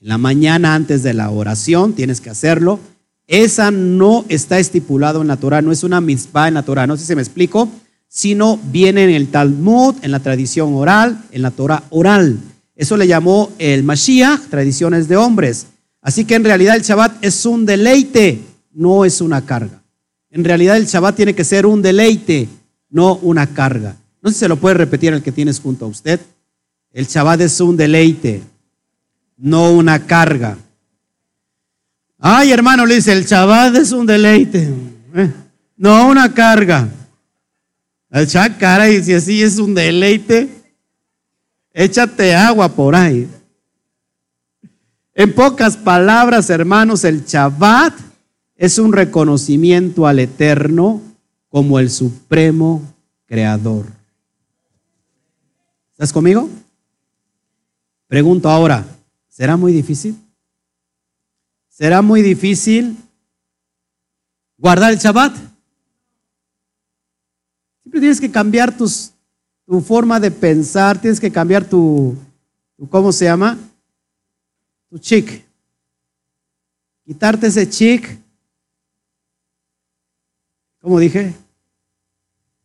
En la mañana antes de la oración tienes que hacerlo. Esa no está estipulado en la Torah, no es una mitzvah en la Torah, no sé si me explico, sino viene en el Talmud, en la tradición oral, en la Torah oral. Eso le llamó el Mashiach, tradiciones de hombres. Así que en realidad el Shabbat es un deleite, no es una carga. En realidad el Shabbat tiene que ser un deleite, no una carga. No sé si se lo puede repetir el que tienes junto a usted. El Shabbat es un deleite, no una carga. Ay, hermano, le dice, el Shabbat es un deleite, eh, no una carga. El Shabbat, cara, y si así es un deleite, Échate agua por ahí. En pocas palabras, hermanos, el Shabbat es un reconocimiento al Eterno como el supremo creador. ¿Estás conmigo? Pregunto ahora, ¿será muy difícil? ¿Será muy difícil guardar el Shabbat? Siempre tienes que cambiar tus tu forma de pensar, tienes que cambiar tu, ¿cómo se llama? Tu chic. Quitarte ese chic. ¿Cómo dije?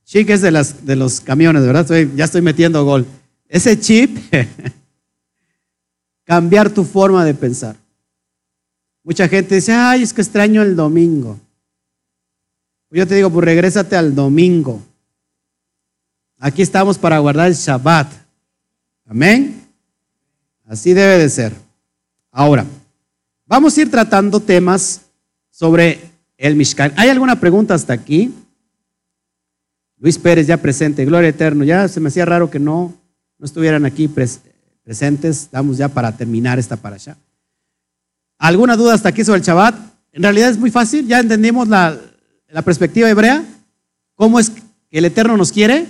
Chic es de, los camiones, ¿verdad? ya estoy metiendo gol. Ese chip, cambiar tu forma de pensar. Mucha gente dice, ay, es que extraño el domingo. Yo te digo, pues regrésate al domingo. Aquí estamos para guardar el Shabbat. Amén. Así debe de ser. Ahora, vamos a ir tratando temas sobre el Mishkan. ¿Hay alguna pregunta hasta aquí? Luis Pérez ya presente, Gloria Eterno. Ya se me hacía raro que no, no estuvieran aquí presentes. Estamos ya para terminar esta para allá. ¿Alguna duda hasta aquí sobre el Shabbat? En realidad es muy fácil. Ya entendimos la, la perspectiva hebrea. ¿Cómo es que el Eterno nos quiere?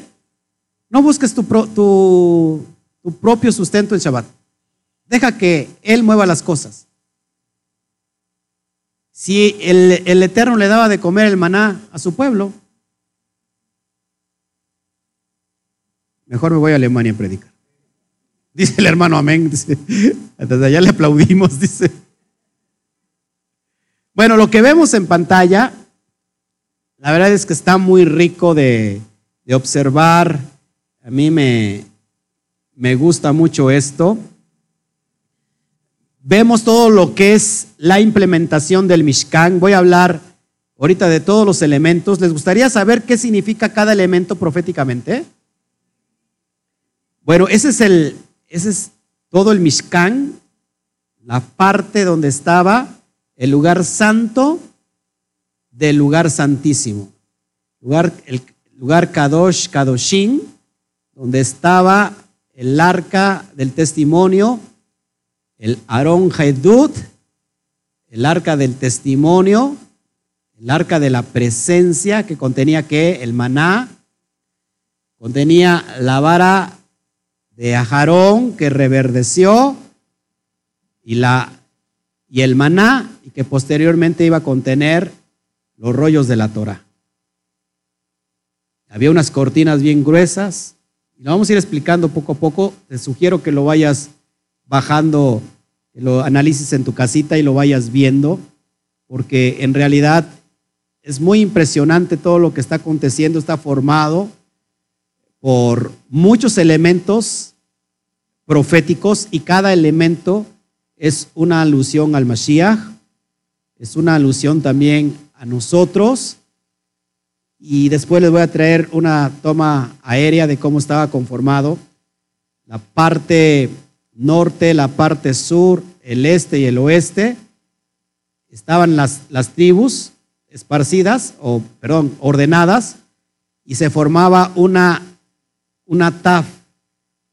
No busques tu, tu, propio sustento en Shabbat. Deja que Él mueva las cosas. Si el, el, Eterno le daba de comer el maná a su pueblo, mejor me voy a Alemania a predicar. Dice el hermano amén. Dice, desde allá le aplaudimos, dice. Bueno, lo que vemos en pantalla, la verdad es que está muy rico de, de observar a mí me, me gusta mucho esto. Vemos todo lo que es la implementación del Mishkan. Voy a hablar ahorita de todos los elementos. ¿Les gustaría saber qué significa cada elemento proféticamente? Bueno, ese es el, ese es todo el Mishkan, la parte donde estaba el lugar santo del lugar santísimo. Lugar, el lugar Kadosh, Kadoshin, donde estaba el arca del testimonio, el Aarón Haedut, el arca del testimonio, el arca de la presencia que contenía que el maná, contenía la vara de Ajarón que reverdeció y, la, y el maná y que posteriormente iba a contener los rollos de la Torah. Había unas cortinas bien gruesas y lo vamos a ir explicando poco a poco. Te sugiero que lo vayas bajando, lo analices en tu casita y lo vayas viendo, porque en realidad es muy impresionante todo lo que está aconteciendo, está formado por muchos elementos proféticos y cada elemento es una alusión al Mashiach, es una alusión también a nosotros. Y después les voy a traer una toma aérea de cómo estaba conformado la parte norte, la parte sur, el este y el oeste. Estaban las, las tribus esparcidas, o perdón, ordenadas, y se formaba una, una taf,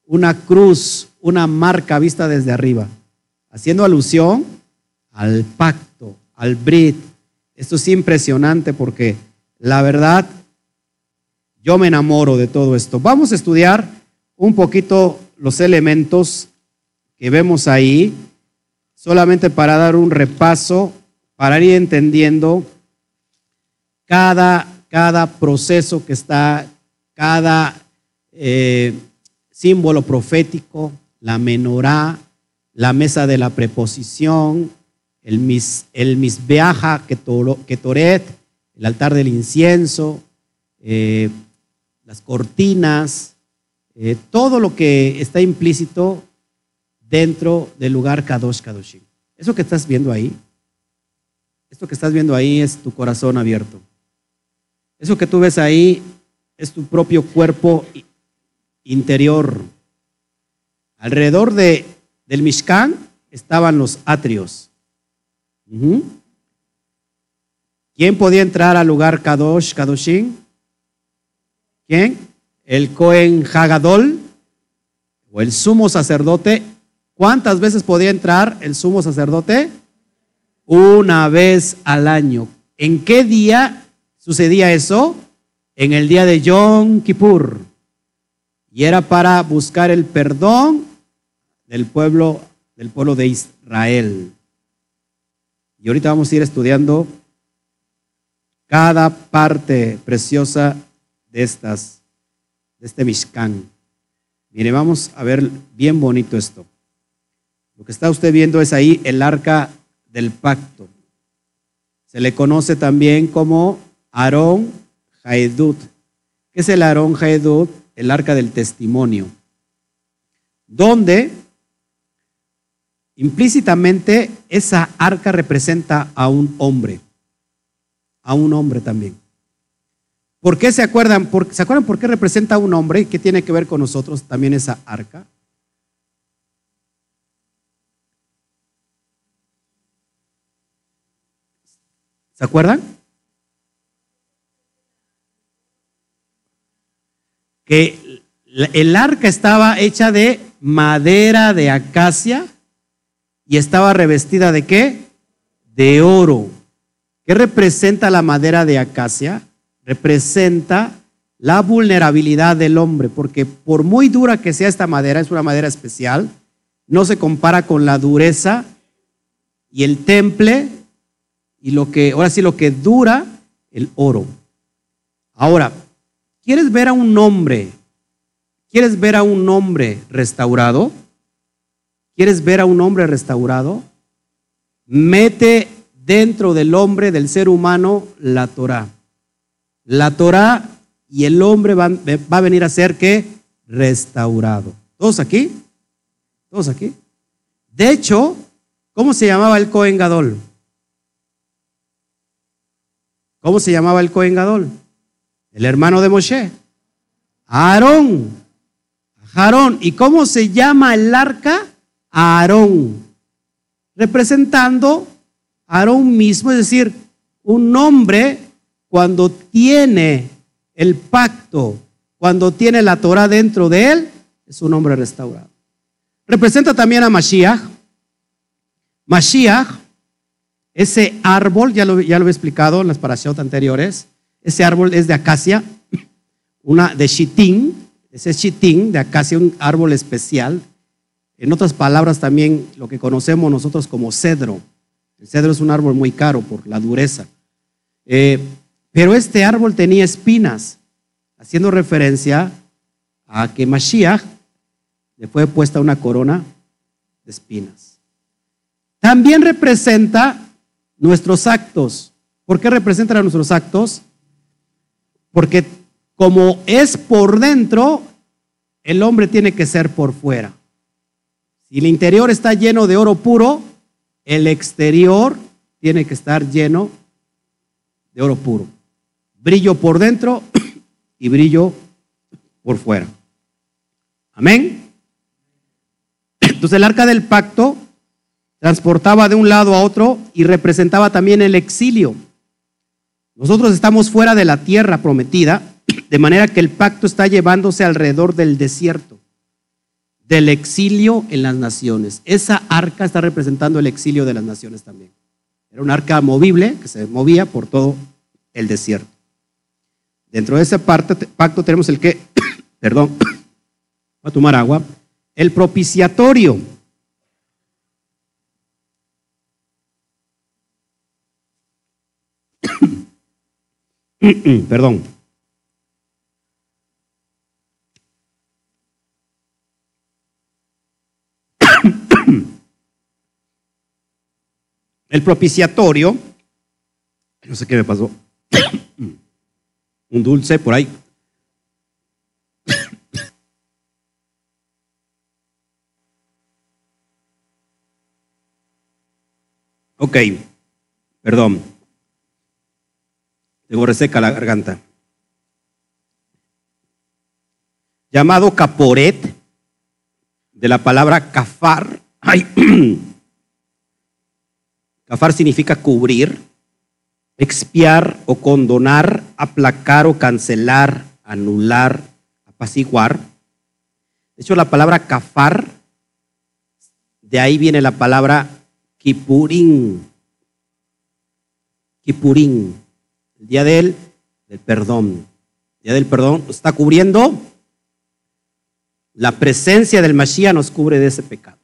una cruz, una marca vista desde arriba, haciendo alusión al pacto, al brit, Esto es impresionante porque la verdad, yo me enamoro de todo esto. Vamos a estudiar un poquito los elementos que vemos ahí, solamente para dar un repaso, para ir entendiendo cada, cada proceso que está, cada eh, símbolo profético, la menorá, la mesa de la preposición, el, mis, el misbeaja ketoret, el altar del incienso, eh, las cortinas, eh, todo lo que está implícito dentro del lugar Kadosh Kadoshim. Eso que estás viendo ahí, esto que estás viendo ahí es tu corazón abierto. Eso que tú ves ahí es tu propio cuerpo interior. Alrededor de, del Mishkan estaban los atrios. ¿Quién podía entrar al lugar Kadosh, Kadoshim? ¿Quién? El Cohen Hagadol o el sumo sacerdote. ¿Cuántas veces podía entrar el sumo sacerdote? Una vez al año. ¿En qué día sucedía eso? En el día de Yom Kippur. Y era para buscar el perdón del pueblo, del pueblo de Israel. Y ahorita vamos a ir estudiando cada parte preciosa de estas, de este Mishkan. Mire, vamos a ver bien bonito esto. Lo que está usted viendo es ahí el arca del pacto. Se le conoce también como Aarón Haedut. ¿Qué es el Aarón Haedut? El arca del testimonio. Donde Implícitamente esa arca representa a un hombre, a un hombre también. ¿Por qué se acuerdan? ¿Se acuerdan por qué representa a un hombre? ¿Qué tiene que ver con nosotros también esa arca? ¿Se acuerdan? Que el arca estaba hecha de madera de acacia y estaba revestida de qué? De oro. ¿Qué representa la madera de acacia? Representa la vulnerabilidad del hombre, porque por muy dura que sea esta madera, es una madera especial, no se compara con la dureza y el temple y lo que, ahora sí, lo que dura el oro. Ahora, ¿quieres ver a un hombre? ¿Quieres ver a un hombre restaurado? ¿Quieres ver a un hombre restaurado? Mete dentro del hombre, del ser humano, la Torah. La Torah y el hombre va, va a venir a ser que restaurado. ¿Todos aquí? ¿Todos aquí? De hecho, ¿cómo se llamaba el Cohen Gadol? ¿Cómo se llamaba el Cohen Gadol? El hermano de Moshe. Aarón. Aarón. ¿Y cómo se llama el arca? Aarón, representando Aarón mismo, es decir, un hombre cuando tiene el pacto, cuando tiene la Torah dentro de él, es un hombre restaurado. Representa también a Mashiach. Mashiach, ese árbol, ya lo, ya lo he explicado en las parashiot anteriores, ese árbol es de acacia, una de chitín, ese chitín de acacia, un árbol especial, en otras palabras, también lo que conocemos nosotros como cedro. El cedro es un árbol muy caro por la dureza. Eh, pero este árbol tenía espinas, haciendo referencia a que Mashiach le fue puesta una corona de espinas. También representa nuestros actos. ¿Por qué representan a nuestros actos? Porque como es por dentro, el hombre tiene que ser por fuera. Si el interior está lleno de oro puro, el exterior tiene que estar lleno de oro puro. Brillo por dentro y brillo por fuera. Amén. Entonces el arca del pacto transportaba de un lado a otro y representaba también el exilio. Nosotros estamos fuera de la tierra prometida, de manera que el pacto está llevándose alrededor del desierto del exilio en las naciones. Esa arca está representando el exilio de las naciones también. Era un arca movible que se movía por todo el desierto. Dentro de ese pacto tenemos el que, perdón, voy a tomar agua, el propiciatorio. Perdón. El propiciatorio, no sé qué me pasó, un dulce por ahí. Ok, perdón. Tengo reseca la garganta. Llamado caporet, de la palabra cafar. Ay, Cafar significa cubrir, expiar o condonar, aplacar o cancelar, anular, apaciguar. De hecho, la palabra cafar, de ahí viene la palabra kipurín. Kipurín, el día del, perdón. El día del perdón está cubriendo. La presencia del Mashiach nos cubre de ese pecado.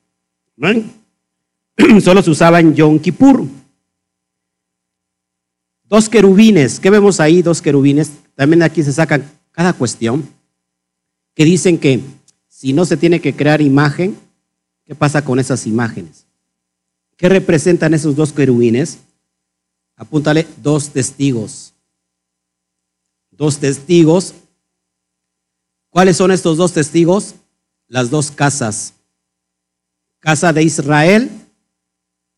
solo se usaba en Yom Kippur. Dos querubines, ¿qué vemos ahí? Dos querubines. También aquí se sacan cada cuestión que dicen que si no se tiene que crear imagen, ¿qué pasa con esas imágenes? ¿Qué representan esos dos querubines? Apúntale dos testigos. Dos testigos. ¿Cuáles son estos dos testigos? Las dos casas. Casa de Israel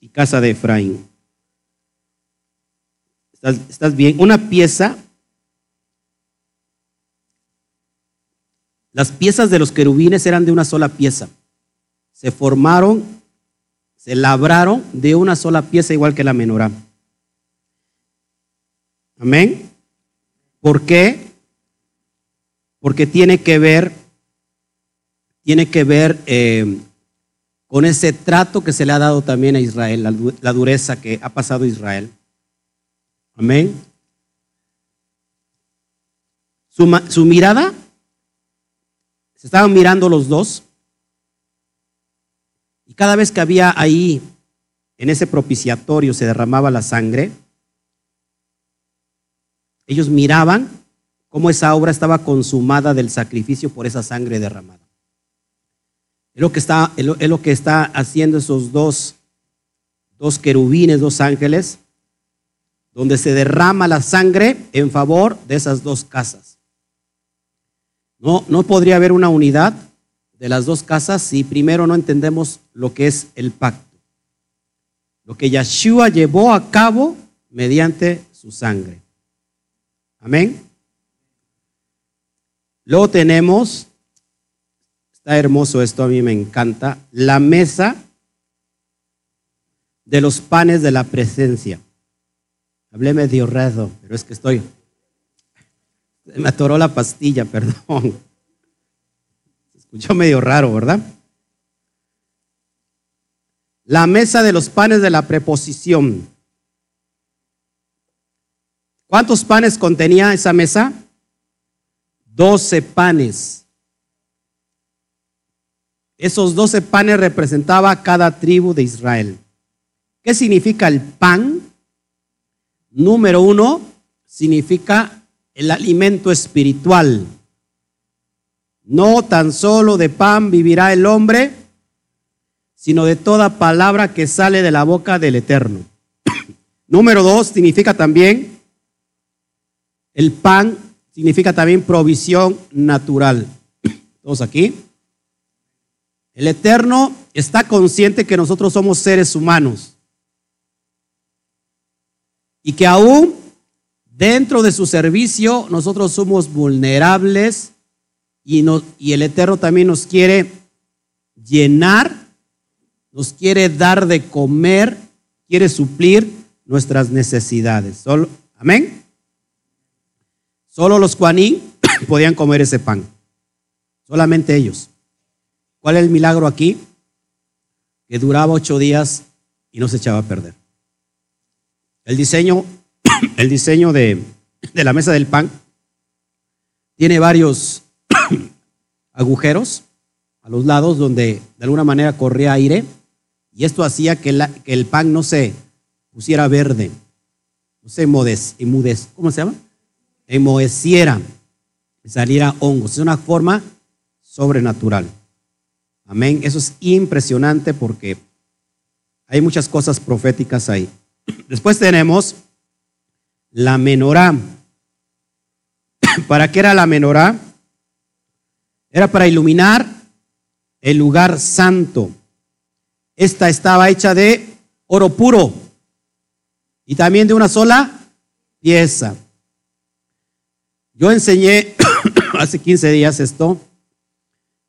y casa de Efraín. ¿Estás, bien? Una pieza, las piezas de los querubines eran de una sola pieza. Se formaron, se labraron de una sola pieza igual que la menorá. Amén. ¿Por qué? Porque tiene que ver, tiene que ver eh, con ese trato que se le ha dado también a Israel, la, dureza que ha pasado Israel. Amén. Su, su mirada, se estaban mirando los dos, y cada vez que había ahí, en ese propiciatorio, se derramaba la sangre, ellos miraban cómo esa obra estaba consumada del sacrificio por esa sangre derramada. Es lo que está, es lo que está haciendo esos dos, dos querubines, dos ángeles, donde se derrama la sangre en favor de esas dos casas. No, no podría haber una unidad de las dos casas si primero no entendemos lo que es el pacto. Lo que Yeshua llevó a cabo mediante su sangre. Amén. Luego tenemos Está hermoso esto, a mí me encanta. La mesa de los panes de la presencia. Hablé medio redo, pero es que estoy. Me atoró la pastilla, perdón. Se escuchó medio raro, ¿verdad? La mesa de los panes de la preposición. ¿Cuántos panes contenía esa mesa? Doce panes. Esos doce panes representaba cada tribu de Israel. ¿Qué significa el pan? Número uno, significa el alimento espiritual. No tan solo de pan vivirá el hombre, sino de toda palabra que sale de la boca del Eterno. Número dos, significa también, el pan significa también provisión natural. Todos aquí. El Eterno está consciente que nosotros somos seres humanos y que aún dentro de su servicio nosotros somos vulnerables y, y el Eterno también nos quiere llenar, nos quiere dar de comer, quiere suplir nuestras necesidades. Solo, amén. Solo los cuaní podían comer ese pan, solamente ellos. ¿Cuál es el milagro aquí? Que duraba ocho días y no se echaba a perder. el diseño, el diseño de, de la mesa del pan tiene varios agujeros a los lados donde de alguna manera corría aire y esto hacía que, que el pan no se pusiera verde, no se emudez, ¿cómo se llama? Emoeciera, saliera hongos. Es una forma sobrenatural. Amén. Eso es impresionante porque hay muchas cosas proféticas ahí. Después tenemos la menorá. ¿Para qué era la menorá? Era para iluminar el lugar santo. Esta estaba hecha de oro puro y también de una sola pieza. Yo enseñé hace 15 días esto,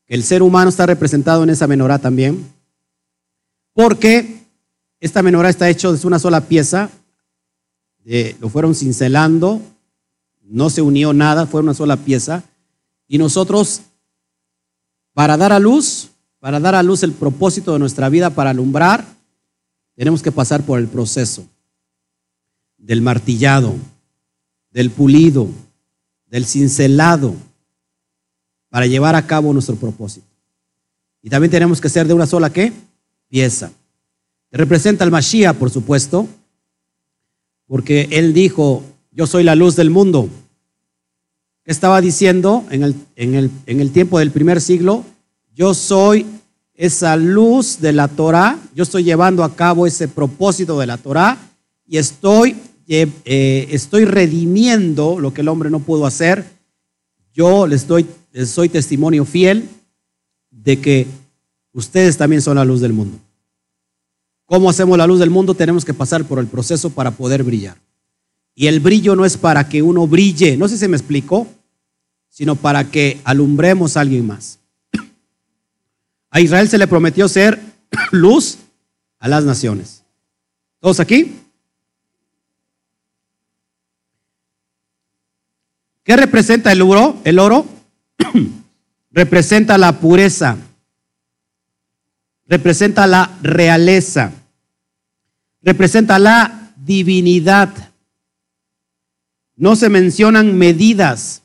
que el ser humano está representado en esa menorá también, porque esta menorá está hecha de una sola pieza, lo fueron cincelando, no se unió nada, fue una sola pieza, y nosotros, para dar a luz, para dar a luz el propósito de nuestra vida, para alumbrar, tenemos que pasar por el proceso del martillado, del pulido, del cincelado, para llevar a cabo nuestro propósito. Y también tenemos que ser de una sola ¿qué? pieza. Representa al Mashiach, por supuesto, porque él dijo, yo soy la luz del mundo. ¿Qué estaba diciendo en el, en el, en el tiempo del primer siglo? Yo soy esa luz de la Torah, yo estoy llevando a cabo ese propósito de la Torah y estoy, eh, estoy redimiendo lo que el hombre no pudo hacer. Yo les doy soy testimonio fiel de que ustedes también son la luz del mundo. ¿Cómo hacemos la luz del mundo? Tenemos que pasar por el proceso para poder brillar. Y el brillo no es para que uno brille, no sé si me explicó, sino para que alumbremos a alguien más. A Israel se le prometió ser luz a las naciones. ¿Todos aquí? ¿Qué representa el oro? El oro representa la pureza, representa la realeza, representa la divinidad. No se mencionan medidas.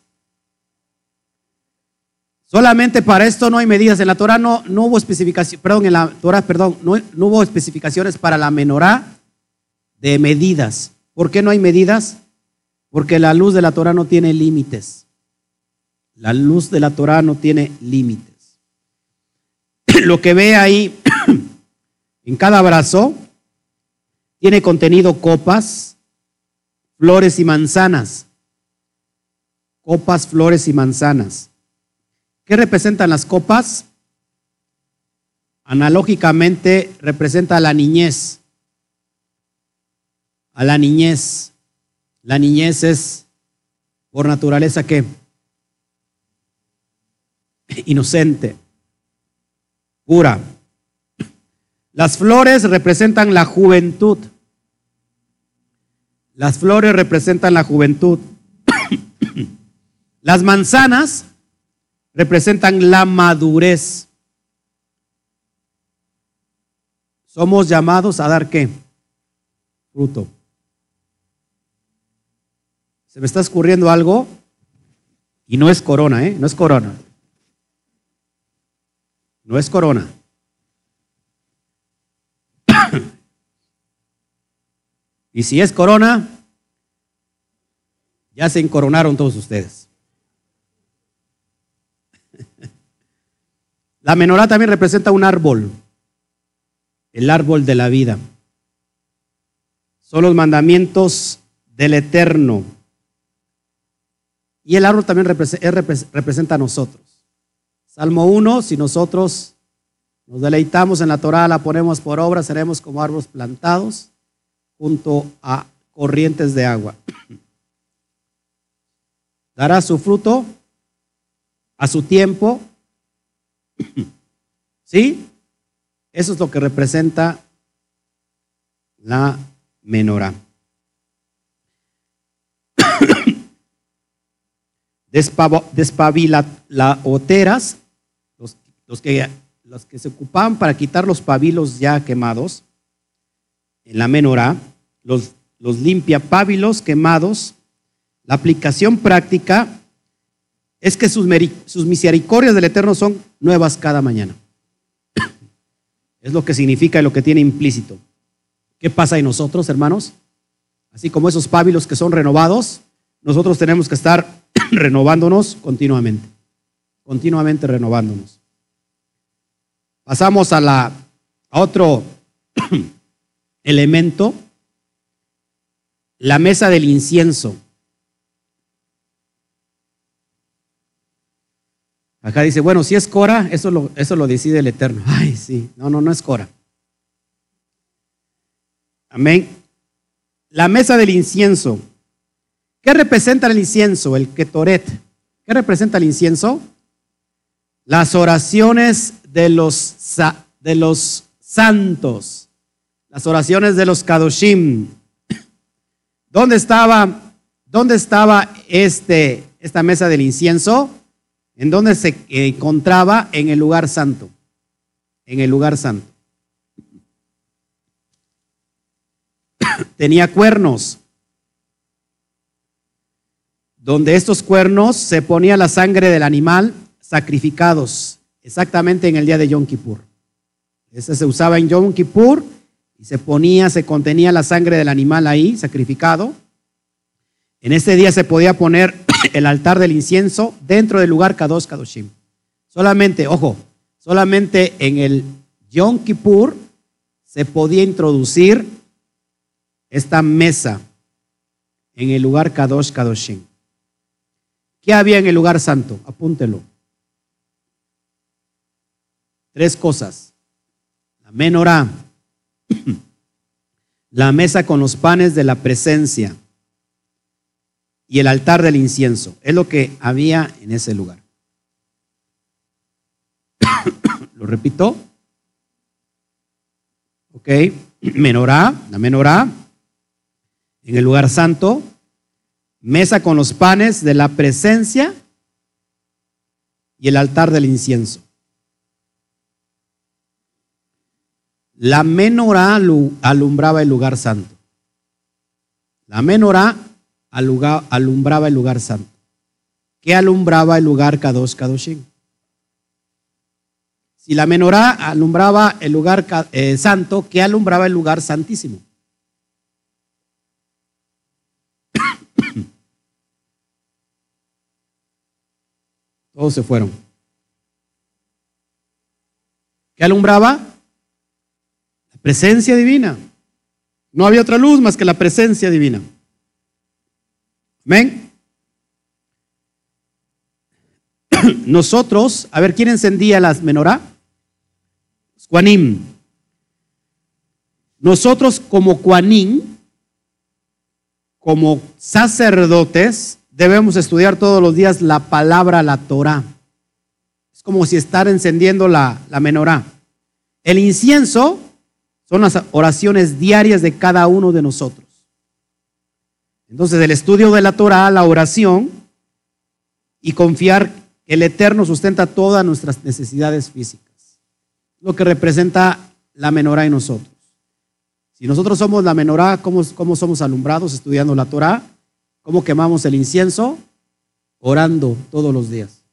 Solamente para esto no hay medidas. En la Torah no, no hubo especificaciones, perdón, en la Torah, perdón, no, no hubo especificaciones para la menorá de medidas. ¿Por qué no hay medidas? Porque la luz de la Torah no tiene límites. La luz de la Torah no tiene límites. Lo que ve ahí en cada brazo tiene contenido copas, flores y manzanas. Copas, flores y manzanas. ¿Qué representan las copas? Analógicamente representa a la niñez. A la niñez. La niñez es por naturaleza qué? inocente, pura. Las flores representan la juventud. Las flores representan la juventud. Las manzanas representan la madurez. Somos llamados a dar qué? Fruto. Se me está escurriendo algo y no es corona, ¿eh? No es corona. No es corona. y si es corona, ya se encoronaron todos ustedes. La menorá también representa un árbol, el árbol de la vida. Son los mandamientos del Eterno. Y el árbol también representa a nosotros. Salmo 1, si nosotros nos deleitamos en la Torah, la ponemos por obra, seremos como árboles plantados junto a corrientes de agua. Dará su fruto a su tiempo. ¿Sí? Eso es lo que representa la menorá. Despabilateras los que, los que se ocupaban para quitar los pabilos ya quemados en la menorá, los los limpia pábilos quemados. La aplicación práctica es que sus, sus misericordias del Eterno son nuevas cada mañana. Es lo que significa y lo que tiene implícito. ¿Qué pasa en nosotros, hermanos? Así como esos pábilos que son renovados, nosotros tenemos que estar renovándonos continuamente, continuamente renovándonos. Pasamos a, la, otro elemento, la mesa del incienso. Acá dice, bueno, si es Cora, eso lo, eso lo decide el Eterno. Ay, sí, no, no, no es Cora. Amén. La mesa del incienso. ¿Qué representa el incienso? El ketoret. ¿Qué representa el incienso? Las oraciones de los, de los santos. Las oraciones de los kadoshim. ¿Dónde estaba, dónde estaba este, esta mesa del incienso? ¿En dónde se encontraba? En el lugar santo. En el lugar santo. Tenía cuernos. Donde estos cuernos se ponía la sangre del animal sacrificados, exactamente en el día de Yom Kippur. Ese se usaba en Yom Kippur y se ponía, se contenía la sangre del animal ahí, sacrificado. En ese día se podía poner el altar del incienso dentro del lugar Kadosh Kadoshim. Solamente, ojo, solamente en el Yom Kippur se podía introducir esta mesa en el lugar Kadosh Kadoshim. ¿Qué había en el lugar santo? Apúntelo. Tres cosas. La menorá, la mesa con los panes de la presencia y el altar del incienso. Es lo que había en ese lugar. ¿Lo repito? Ok. Menorá, la menorá, en el lugar santo, mesa con los panes de la presencia y el altar del incienso. La menorá alumbraba el lugar santo. La menorá alumbraba el lugar santo. ¿Qué alumbraba el lugar Kadosh Kadoshim? Si la menorá alumbraba el lugar eh, santo, ¿qué alumbraba el lugar santísimo? Todos se fueron. ¿Qué alumbraba? La presencia divina. No había otra luz más que la presencia divina. Amén. Nosotros, a ver, ¿quién encendía las menorá? Juanim. Nosotros como Juanín, como sacerdotes, debemos estudiar todos los días la palabra, la Torah. Es como si estar encendiendo la, la menorá. El incienso son las oraciones diarias de cada uno de nosotros. Entonces, el estudio de la Torah, la oración y confiar que el Eterno sustenta todas nuestras necesidades físicas. Lo que representa la menorá en nosotros. Si nosotros somos la menorá, ¿cómo, cómo somos alumbrados estudiando la Torah? ¿Cómo quemamos el incienso? Orando todos los días.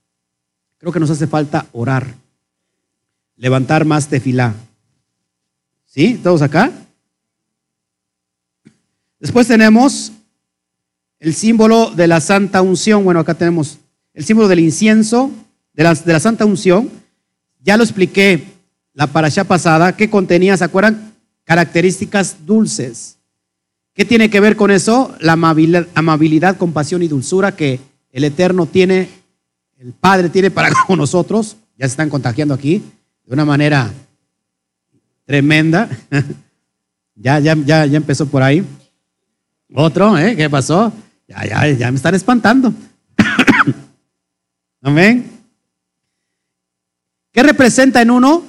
Creo que nos hace falta orar, levantar más tefilá. ¿Sí? ¿Todos acá? Después tenemos el símbolo de la santa unción. Bueno, acá tenemos el símbolo del incienso, de la, santa unción. Ya lo expliqué la parasha pasada, que contenía, ¿se acuerdan? Características dulces. ¿Qué tiene que ver con eso? La amabilidad, compasión y dulzura que el Eterno tiene, el Padre tiene para con nosotros. Ya se están contagiando aquí de una manera tremenda. ya, ya, ya, ya empezó por ahí. Otro, ¿eh? ¿Qué pasó? Ya, ya, ya me están espantando. Amén. ¿Qué representa en uno?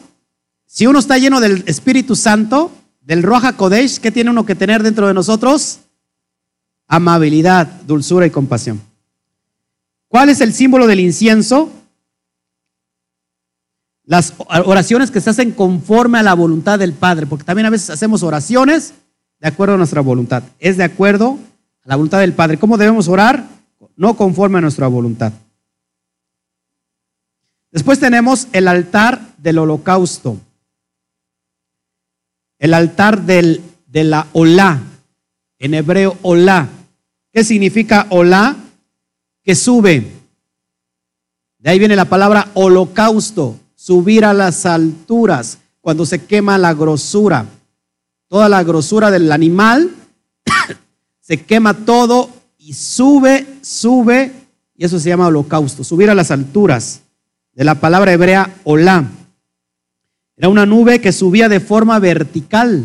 Si uno está lleno del Espíritu Santo, del Roja Kodesh, ¿qué tiene uno que tener dentro de nosotros? Amabilidad, dulzura y compasión. ¿Cuál es el símbolo del incienso? Las oraciones que se hacen conforme a la voluntad del Padre, porque también a veces hacemos oraciones de acuerdo a nuestra voluntad. Es de acuerdo a la voluntad del Padre. ¿Cómo debemos orar? No conforme a nuestra voluntad. Después tenemos el altar del holocausto. El altar del, de la olá. En hebreo, olá. ¿Qué significa olá? Que sube. De ahí viene la palabra holocausto, subir a las alturas, cuando se quema la grosura. Toda la grosura del animal, se quema todo y sube, sube, y eso se llama holocausto, subir a las alturas. De la palabra hebrea olá. Era una nube que subía de forma vertical.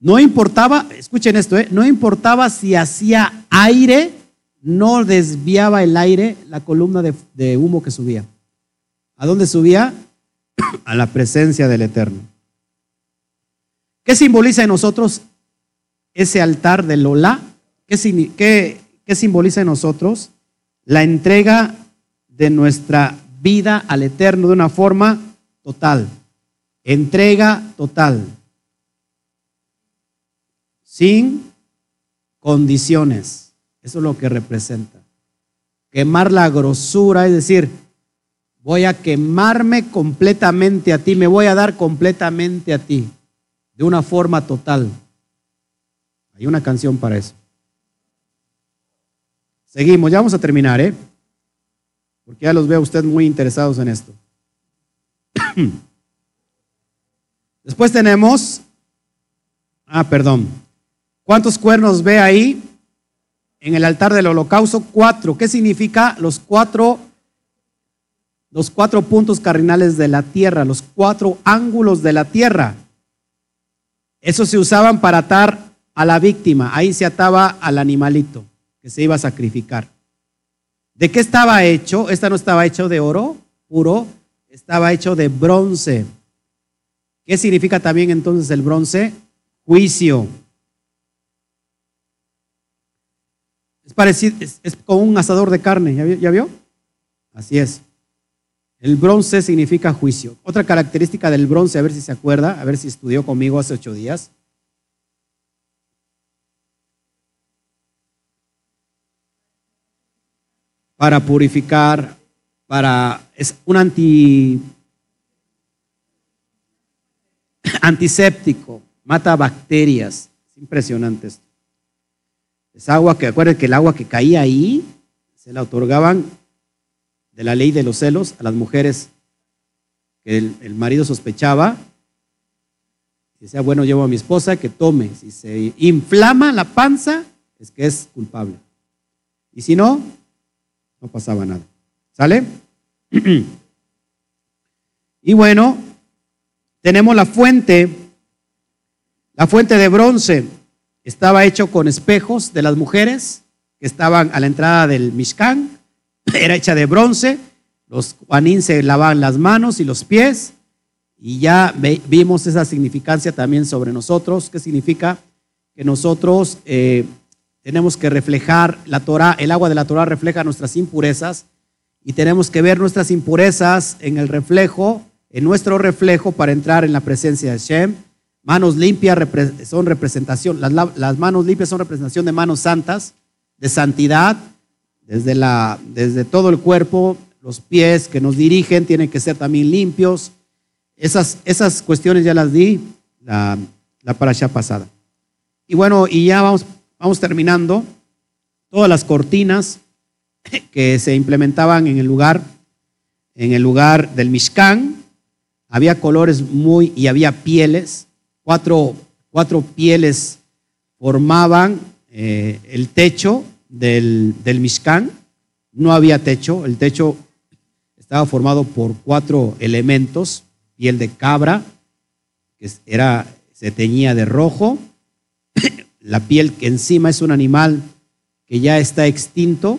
No importaba, escuchen esto, ¿eh? no importaba si hacía aire, no desviaba el aire la columna de, de humo que subía. ¿A dónde subía? A la presencia del Eterno. ¿Qué simboliza en nosotros ese altar del Olá? ¿Qué, qué, qué simboliza en nosotros? La entrega de nuestra vida al Eterno de una forma total. Entrega total. Sin condiciones. Eso es lo que representa. Quemar la grosura, es decir, voy a quemarme completamente a ti, me voy a dar completamente a ti, de una forma total. Hay una canción para eso. Seguimos, ya vamos a terminar, ¿eh? Porque ya los veo a ustedes muy interesados en esto. Después tenemos, ah, perdón, ¿cuántos cuernos ve ahí en el altar del holocausto? Cuatro. ¿Qué significa los cuatro? Los cuatro puntos cardinales de la tierra, los cuatro ángulos de la tierra. Eso se usaban para atar a la víctima. Ahí se ataba al animalito que se iba a sacrificar. ¿De qué estaba hecho? Esta no estaba hecho de oro puro, estaba hecho de bronce. ¿Qué significa también entonces el bronce? Juicio. Es parecido, es, como un asador de carne, ¿ya, ¿ya vio? Así es. El bronce significa juicio. Otra característica del bronce, a ver si se acuerda, a ver si estudió conmigo hace ocho días. Para purificar, para, es un anti, antiséptico, mata bacterias. Es impresionante esto. Es agua que, acuérdense que el agua que caía ahí se la otorgaban de la ley de los celos a las mujeres que el, marido sospechaba. Y decía, bueno, llevo a mi esposa que tome. Si se inflama la panza, es que es culpable. Y si no, no pasaba nada. ¿Sale? Y bueno, tenemos la fuente, la fuente de bronce. Estaba hecho con espejos de las mujeres que estaban a la entrada del Mishkan. Era hecha de bronce. Los Juanín se lavaban las manos y los pies. Y ya vimos esa significancia también sobre nosotros. ¿Qué significa? Que nosotros eh, tenemos que reflejar la Torah, el agua de la Torah refleja nuestras impurezas y tenemos que ver nuestras impurezas en el reflejo, en nuestro reflejo para entrar en la presencia de Shem. Manos limpias son representación, las, manos limpias son representación de manos santas, de santidad, desde, la, desde todo el cuerpo, los pies que nos dirigen tienen que ser también limpios. Esas, esas cuestiones ya las di la, la parasha pasada. Y bueno, y ya vamos, vamos terminando. Todas las cortinas que se implementaban en el lugar, en el lugar del Mishkan. Había colores muy y había pieles. Cuatro, cuatro pieles formaban eh, el techo del, del. No había techo, el techo estaba formado por cuatro elementos, piel de cabra, que era, se teñía de rojo, la piel que encima es un animal que ya está extinto,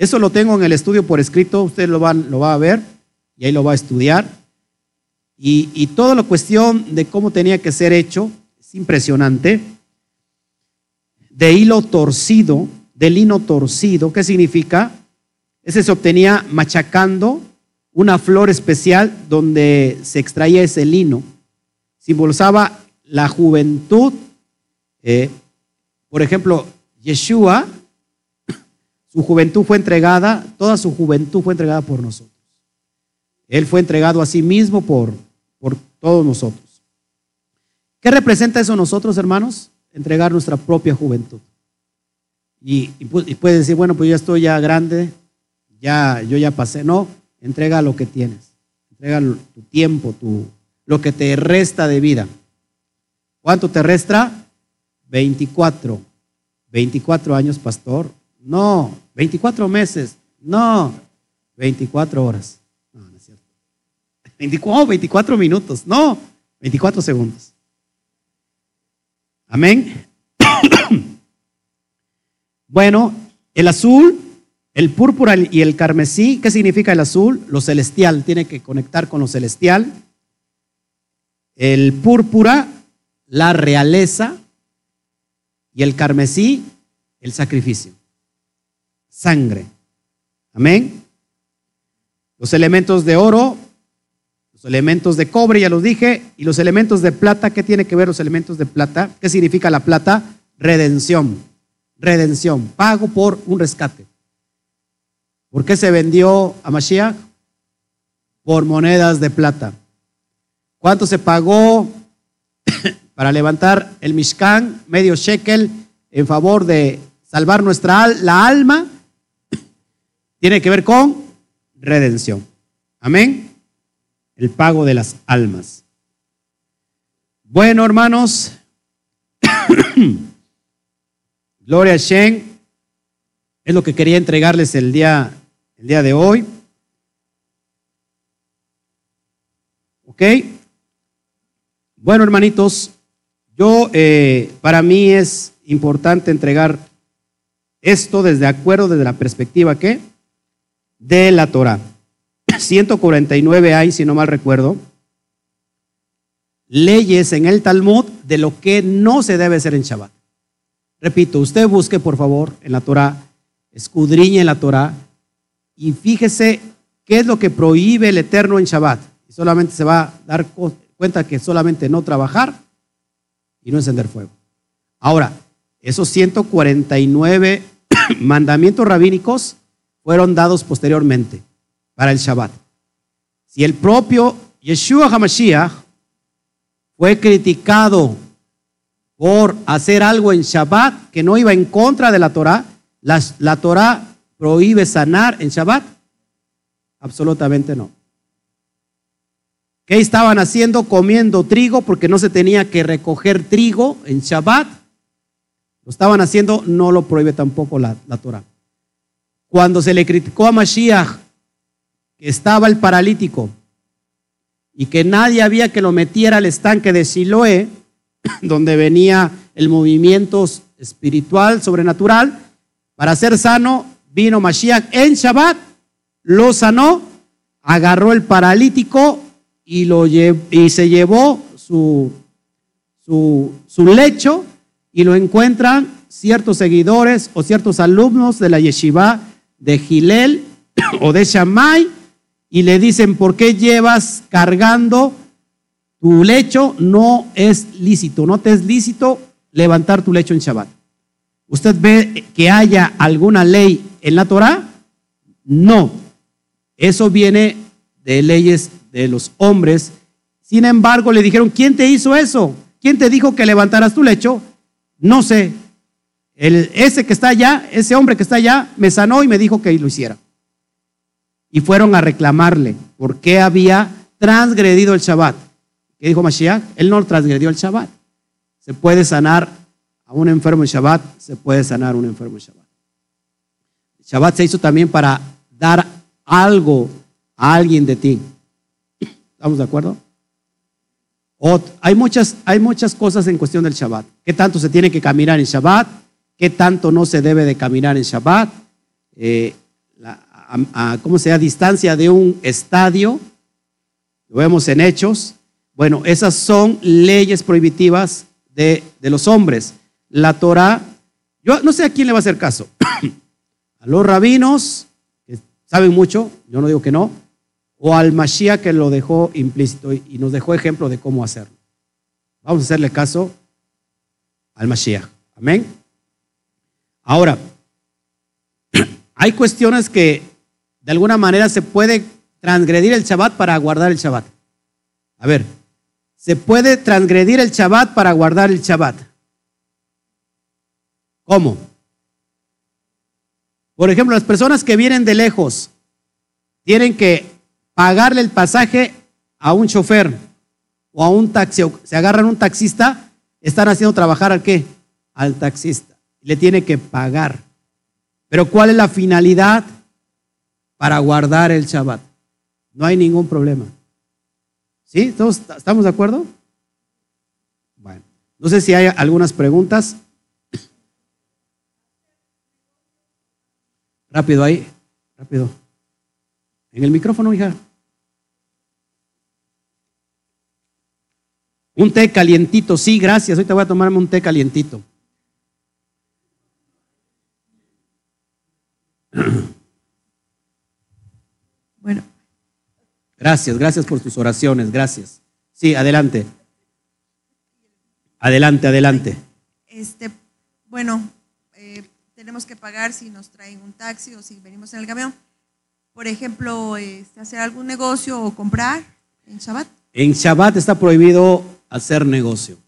eso lo tengo en el estudio por escrito, usted lo va, lo va a ver y ahí lo va a estudiar. Y, toda la cuestión de cómo tenía que ser hecho es impresionante. De hilo torcido, de lino torcido, ¿qué significa? Ese se obtenía machacando una flor especial donde se extraía ese lino. Simbolizaba la juventud Eh, por ejemplo, Yeshua, su juventud fue entregada, toda su juventud fue entregada por nosotros. Él fue entregado a sí mismo por, por todos nosotros. ¿Qué representa eso nosotros, hermanos? Entregar nuestra propia juventud. Y, puedes decir, bueno, pues ya estoy ya grande, ya, yo ya pasé. No, entrega lo que tienes. Entrega tu tiempo, tu, lo que te resta de vida. ¿Cuánto te resta? 24. 24 años, pastor. No, 24 meses. No, 24 horas. No, no es cierto. 24, 24 minutos. No, 24 segundos. Amén. bueno, el azul, el púrpura y el carmesí, ¿qué significa el azul? Lo celestial, tiene que conectar con lo celestial. El púrpura, la realeza, y el carmesí, el sacrificio. Sangre. Amén. Los elementos de oro, los elementos de cobre, ya los dije, y los elementos de plata, ¿qué tiene que ver los elementos de plata? ¿Qué significa la plata? Redención. Redención, pago por un rescate. ¿Por qué se vendió a Mashiach? Por monedas de plata. ¿Cuánto se pagó para levantar el Mishkan, medio shekel, en favor de salvar nuestra la alma, tiene que ver con redención. Amén. El pago de las almas. Bueno, hermanos, Gloria a Shen, es lo que quería entregarles el día, el día de hoy. ¿Ok? Bueno, hermanitos, yo, eh, para mí es importante entregar esto desde acuerdo, desde la perspectiva que de la Torah. 149 hay, si no mal recuerdo, leyes en el Talmud de lo que no se debe hacer en Shabbat. Repito, usted busque por favor en la Torah, escudriñe en la Torah y fíjese qué es lo que prohíbe el Eterno en Shabbat. Solamente se va a dar cuenta que solamente no trabajar y no encender fuego. Ahora, esos 149 mandamientos rabínicos fueron dados posteriormente para el Shabbat. Si el propio Yeshua HaMashiach fue criticado por hacer algo en Shabbat que no iba en contra de la Torah, la, la Torah prohíbe sanar en Shabbat. Absolutamente no. ¿Qué estaban haciendo? Comiendo trigo porque no se tenía que recoger trigo en Shabbat. Lo estaban haciendo, no lo prohíbe tampoco la, la Torah. Cuando se le criticó a Mashiach que estaba el paralítico y que nadie había que lo metiera al estanque de Siloé, donde venía el movimiento espiritual, sobrenatural, para ser sano, vino Mashiach en Shabbat, lo sanó, agarró el paralítico y, lo y se llevó su, su, su lecho y lo encuentran ciertos seguidores o ciertos alumnos de la yeshiva de Gilel o de Shammai y le dicen, ¿por qué llevas cargando tu lecho? No es lícito, no te es lícito levantar tu lecho en Shabbat. ¿Usted ve que haya alguna ley en la Torah? No. Eso viene de leyes de los hombres. Sin embargo, le dijeron, ¿quién te hizo eso? ¿Quién te dijo que levantaras tu lecho? No sé. El, ese que está allá, ese hombre que está allá, me sanó y me dijo que lo hiciera. Y fueron a reclamarle por qué había transgredido el Shabbat. ¿Qué dijo Mashiach? Él no transgredió el Shabbat. Se puede sanar a un enfermo en Shabbat, se puede sanar a un enfermo en Shabbat. El Shabbat se hizo también para dar algo a alguien de ti. ¿Estamos de acuerdo? hay, muchas, hay muchas cosas en cuestión del Shabbat. ¿Qué tanto se tiene que caminar en Shabbat? ¿Qué tanto no se debe de caminar en Shabbat? Eh, a, ¿Cómo se llama? Distancia de un estadio. Lo vemos en Hechos. Bueno, esas son leyes prohibitivas de, de los hombres. La Torah, yo no sé a quién le va a hacer caso. a los rabinos, que saben mucho, yo no digo que no, o al Mashiach que lo dejó implícito y nos dejó ejemplo de cómo hacerlo. Vamos a hacerle caso al Mashiach. Amén. Ahora, hay cuestiones que de alguna manera se puede transgredir el Shabbat para guardar el Shabbat. A ver, se puede transgredir el Shabbat para guardar el Shabbat. ¿Cómo? Por ejemplo, las personas que vienen de lejos tienen que pagarle el pasaje a un chofer o a un taxi, se agarran un taxista, están haciendo trabajar al qué? Al taxista. Le tiene que pagar. Pero ¿cuál es la finalidad? Para guardar el Shabbat. No hay ningún problema. ¿Sí? ¿Todos estamos de acuerdo? Bueno, no sé si hay algunas preguntas. Rápido ahí, rápido. En el micrófono, hija. Un té calientito, sí, gracias. Ahorita voy a tomarme un té calientito. Bueno. Gracias, gracias por tus oraciones, gracias. Sí, adelante. Adelante, adelante. Este, bueno, eh, tenemos que pagar si nos traen un taxi o si venimos en el camión. Por ejemplo, este, hacer algún negocio o comprar en Shabbat. En Shabbat está prohibido hacer negocio.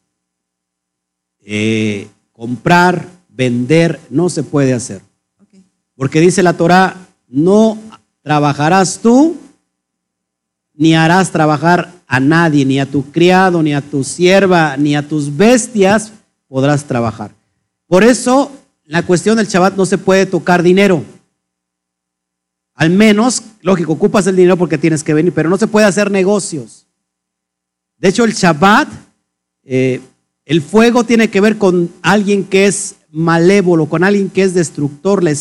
Eh, comprar, vender, no se puede hacer. Porque dice la Torah, no trabajarás tú, ni harás trabajar a nadie, ni a tu criado, ni a tu sierva, ni a tus bestias podrás trabajar. Por eso, la cuestión del Shabbat no se puede tocar dinero. Al menos, lógico, ocupas el dinero porque tienes que venir, pero no se puede hacer negocios. De hecho, el Shabbat, eh, el fuego tiene que ver con alguien que es malévolo, con alguien que es destructor, el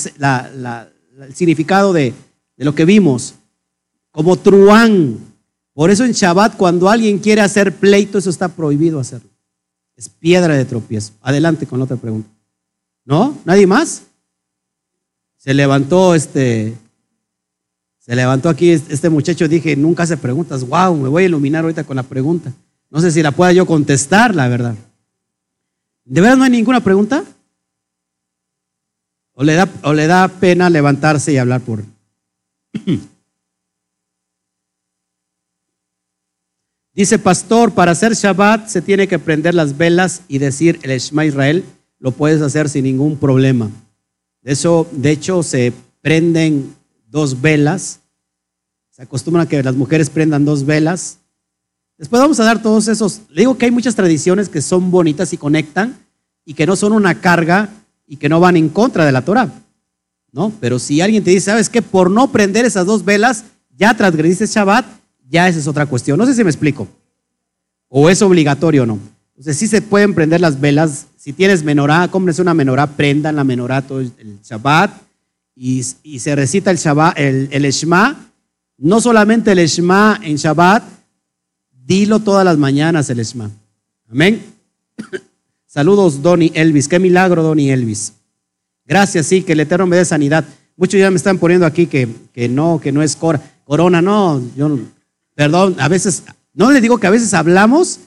significado de, de lo que vimos, como truán. Por eso en Shabbat, cuando alguien quiere hacer pleito, eso está prohibido hacerlo. Es piedra de tropiezo. Adelante con la otra pregunta. ¿No? ¿Nadie más? Se levantó este, se levantó aquí este muchacho, dije, nunca hace preguntas. Wow, me voy a iluminar ahorita con la pregunta. No sé si la pueda yo contestar, la verdad. ¿De verdad no hay ninguna pregunta? ¿O le da, o le da pena levantarse y hablar por... Dice pastor, para hacer Shabbat se tiene que prender las velas y decir el Shema Israel. Lo puedes hacer sin ningún problema. Eso, de hecho, se prenden dos velas. Se acostumbra a que las mujeres prendan dos velas. Después vamos a dar todos esos. Le digo que hay muchas tradiciones que son bonitas y conectan y que no son una carga y que no van en contra de la Torah. ¿No? Pero si alguien te dice, ¿sabes qué? Por no prender esas dos velas, ya transgrediste Shabbat, ya esa es otra cuestión. No sé si me explico. O es obligatorio o no. Entonces sí se pueden prender las velas. Si tienes menorá, cómprese una menorá, prendan la menorá todo el Shabbat y, se recita el, Shabbat, el, el no solamente el Shema en Shabbat, dilo todas las mañanas el Shema. Amén. Saludos, Donny Elvis. Qué milagro, Donny Elvis. Gracias, sí, que el Eterno me dé sanidad. Muchos ya me están poniendo aquí que, que no, que no es corona. No, yo, perdón, a veces, no le digo que a veces hablamos,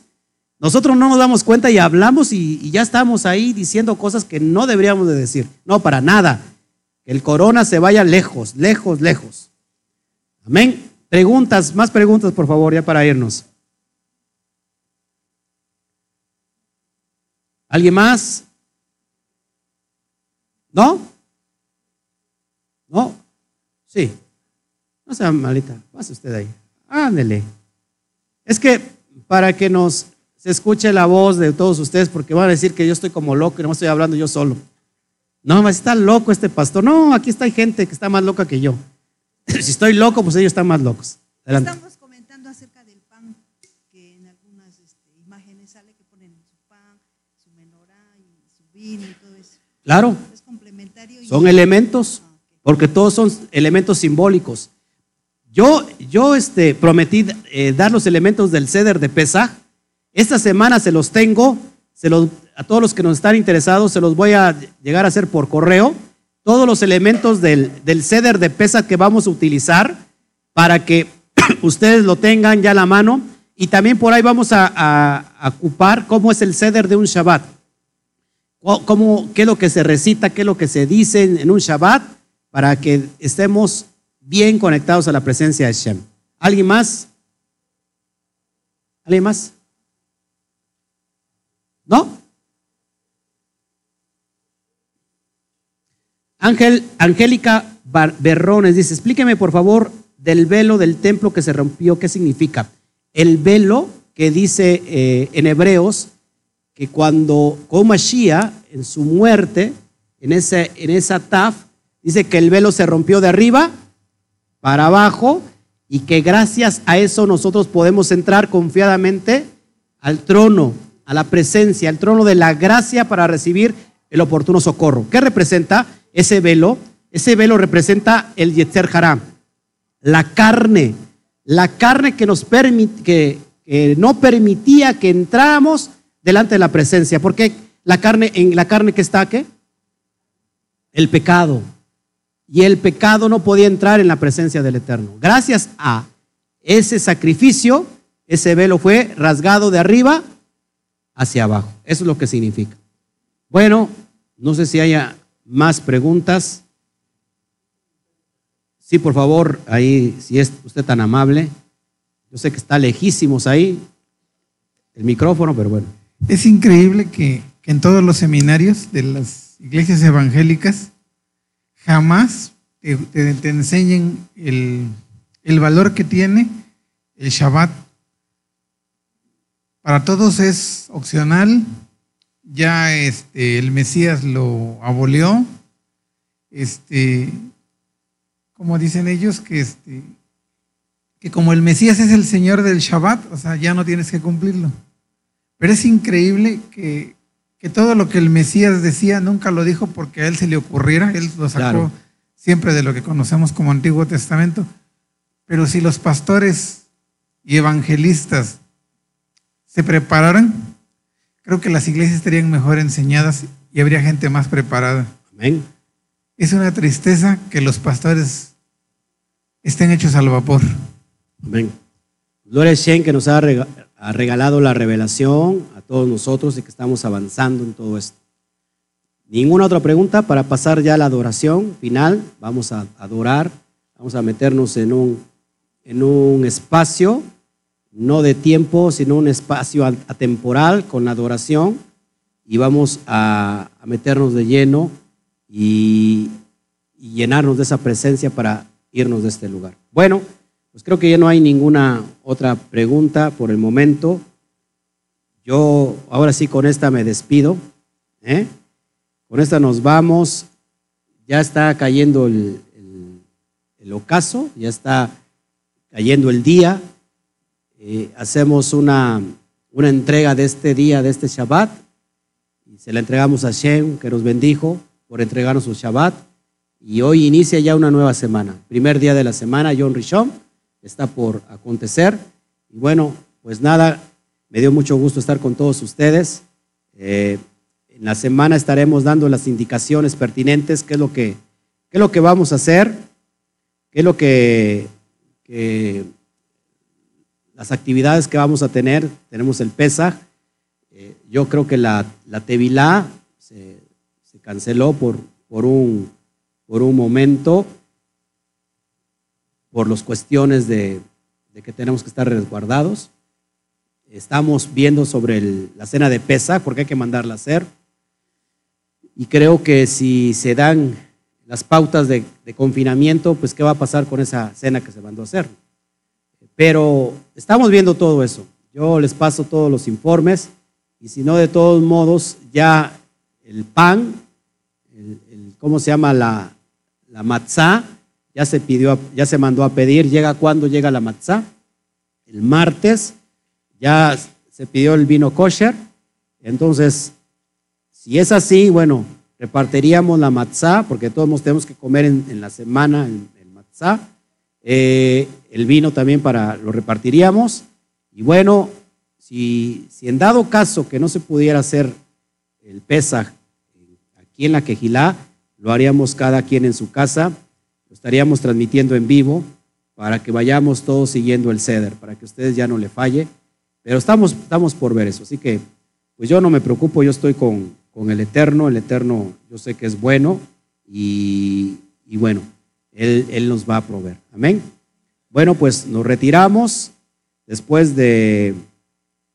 nosotros no nos damos cuenta y hablamos y, y ya estamos ahí diciendo cosas que no deberíamos de decir. No, para nada. Que el corona se vaya lejos, lejos, lejos. Amén. Preguntas, más preguntas, por favor, ya para irnos. ¿Alguien más? ¿No? ¿No? Sí. No sea malita. Pase usted ahí. Ándele. Es que para que nos se escuche la voz de todos ustedes, porque van a decir que yo estoy como loco y no estoy hablando yo solo. No, está loco este pastor. No, aquí está gente que está más loca que yo. si estoy loco, pues ellos están más locos. Estamos comentando acerca del pan, que en algunas este, imágenes sale que ponen su pan, su menorá y su vino y todo eso. Claro. Son elementos, ah, porque todos son elementos simbólicos. Yo, yo este, prometí eh, dar los elementos del ceder de Pesaj. Esta semana se los tengo, se los a todos los que nos están interesados, se los voy a llegar a hacer por correo, todos los elementos del, del ceder de pesa que vamos a utilizar para que ustedes lo tengan ya a la mano. Y también por ahí vamos a, ocupar cómo es el ceder de un Shabbat. Cómo, qué es lo que se recita, qué es lo que se dice en un Shabbat para que estemos bien conectados a la presencia de Shem. ¿Alguien más? ¿Alguien más? ¿No? Ángel, Angélica Berrones dice, explíqueme por favor del velo del templo que se rompió, ¿qué significa? El velo que dice eh, en Hebreos que cuando con en su muerte, en, ese, en esa taf, dice que el velo se rompió de arriba para abajo y que gracias a eso nosotros podemos entrar confiadamente al trono, a la presencia, al trono de la gracia para recibir el oportuno socorro. ¿Qué representa ese velo? Ese velo representa el Yetzer Hará, la carne, la carne que nos permite, que, que no permitía que entráramos delante de la presencia. Porque la carne, en la carne que está, ¿qué? El pecado. Y el pecado no podía entrar en la presencia del Eterno. Gracias a ese sacrificio, ese velo fue rasgado de arriba hacia abajo. Eso es lo que significa. Bueno, no sé si haya más preguntas. Sí, por favor, ahí, si es usted tan amable. Yo sé que está lejísimos ahí el micrófono, pero bueno. Es increíble que, en todos los seminarios de las iglesias evangélicas jamás te, enseñen el, valor que tiene el Shabbat. Para todos es opcional, ya este, el Mesías lo abolió, este, como dicen ellos, que, este, que como el Mesías es el Señor del Shabbat, o sea, ya no tienes que cumplirlo. Pero es increíble que, todo lo que el Mesías decía nunca lo dijo porque a él se le ocurriera, él lo sacó siempre de lo que conocemos como Antiguo Testamento. Pero si los pastores y evangelistas se prepararan, creo que las iglesias estarían mejor enseñadas y habría gente más preparada. Amén. Es una tristeza que los pastores estén hechos al vapor. Amén. Gloria que nos ha ha regalado la revelación a todos nosotros y que estamos avanzando en todo esto. Ninguna otra pregunta para pasar ya a la adoración final. Vamos a adorar, vamos a meternos en un, en un espacio, no de tiempo, sino un espacio atemporal con la adoración y vamos a, meternos de lleno y, y llenarnos de esa presencia para irnos de este lugar. Bueno. Pues creo que ya no hay ninguna otra pregunta por el momento. Yo ahora sí con esta me despido. ¿eh? Con esta nos vamos. Ya está cayendo el, ocaso, ya está cayendo el día. Eh, hacemos una, entrega de este día, de este Shabbat, y se la entregamos a Shem, que nos bendijo por entregarnos su Shabbat. Y hoy inicia ya una nueva semana. Primer día de la semana, John Rishon está por acontecer. Y bueno, pues nada, me dio mucho gusto estar con todos ustedes. Eh, en la semana estaremos dando las indicaciones pertinentes, qué es lo que, qué lo que vamos a hacer, qué es lo que, las actividades que vamos a tener. Tenemos el PESA. Eh, yo creo que la, la Tevilá se, se canceló por, por, un, por un momento por las cuestiones de, que tenemos que estar resguardados. Estamos viendo sobre la cena de pesa, porque hay que mandarla a hacer. Y creo que si se dan las pautas de, confinamiento, pues qué va a pasar con esa cena que se mandó a hacer. Pero estamos viendo todo eso. Yo les paso todos los informes y si no, de todos modos, ya el pan, ¿cómo se llama? La, la matzá, ya se pidió, ya se mandó a pedir, llega cuando llega la matzá, el martes, ya se pidió el vino kosher, entonces, si es así, bueno, repartiríamos la matzá, porque todos tenemos que comer en, la semana el, matzá, eh, el vino también para lo repartiríamos, y bueno, si, si en dado caso que no se pudiera hacer el Pesaj aquí en la Quejilá, lo haríamos cada quien en su casa, estaríamos transmitiendo en vivo para que vayamos todos siguiendo el ceder, para que ustedes ya no le falle. Pero estamos, estamos por ver eso. Así que, pues yo no me preocupo, yo estoy con, con el Eterno. El Eterno yo sé que es bueno y, y bueno, él, él nos va a proveer. Amén. Bueno, pues nos retiramos después de,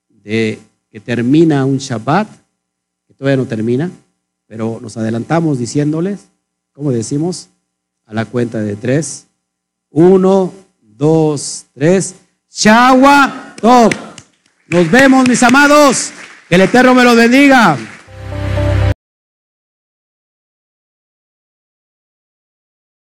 de que termina un Shabbat, que todavía no termina, pero nos adelantamos diciéndoles, como decimos, a la cuenta de tres. Uno, dos, tres. Shawa Top. Nos vemos, mis amados. Que el Eterno me los bendiga.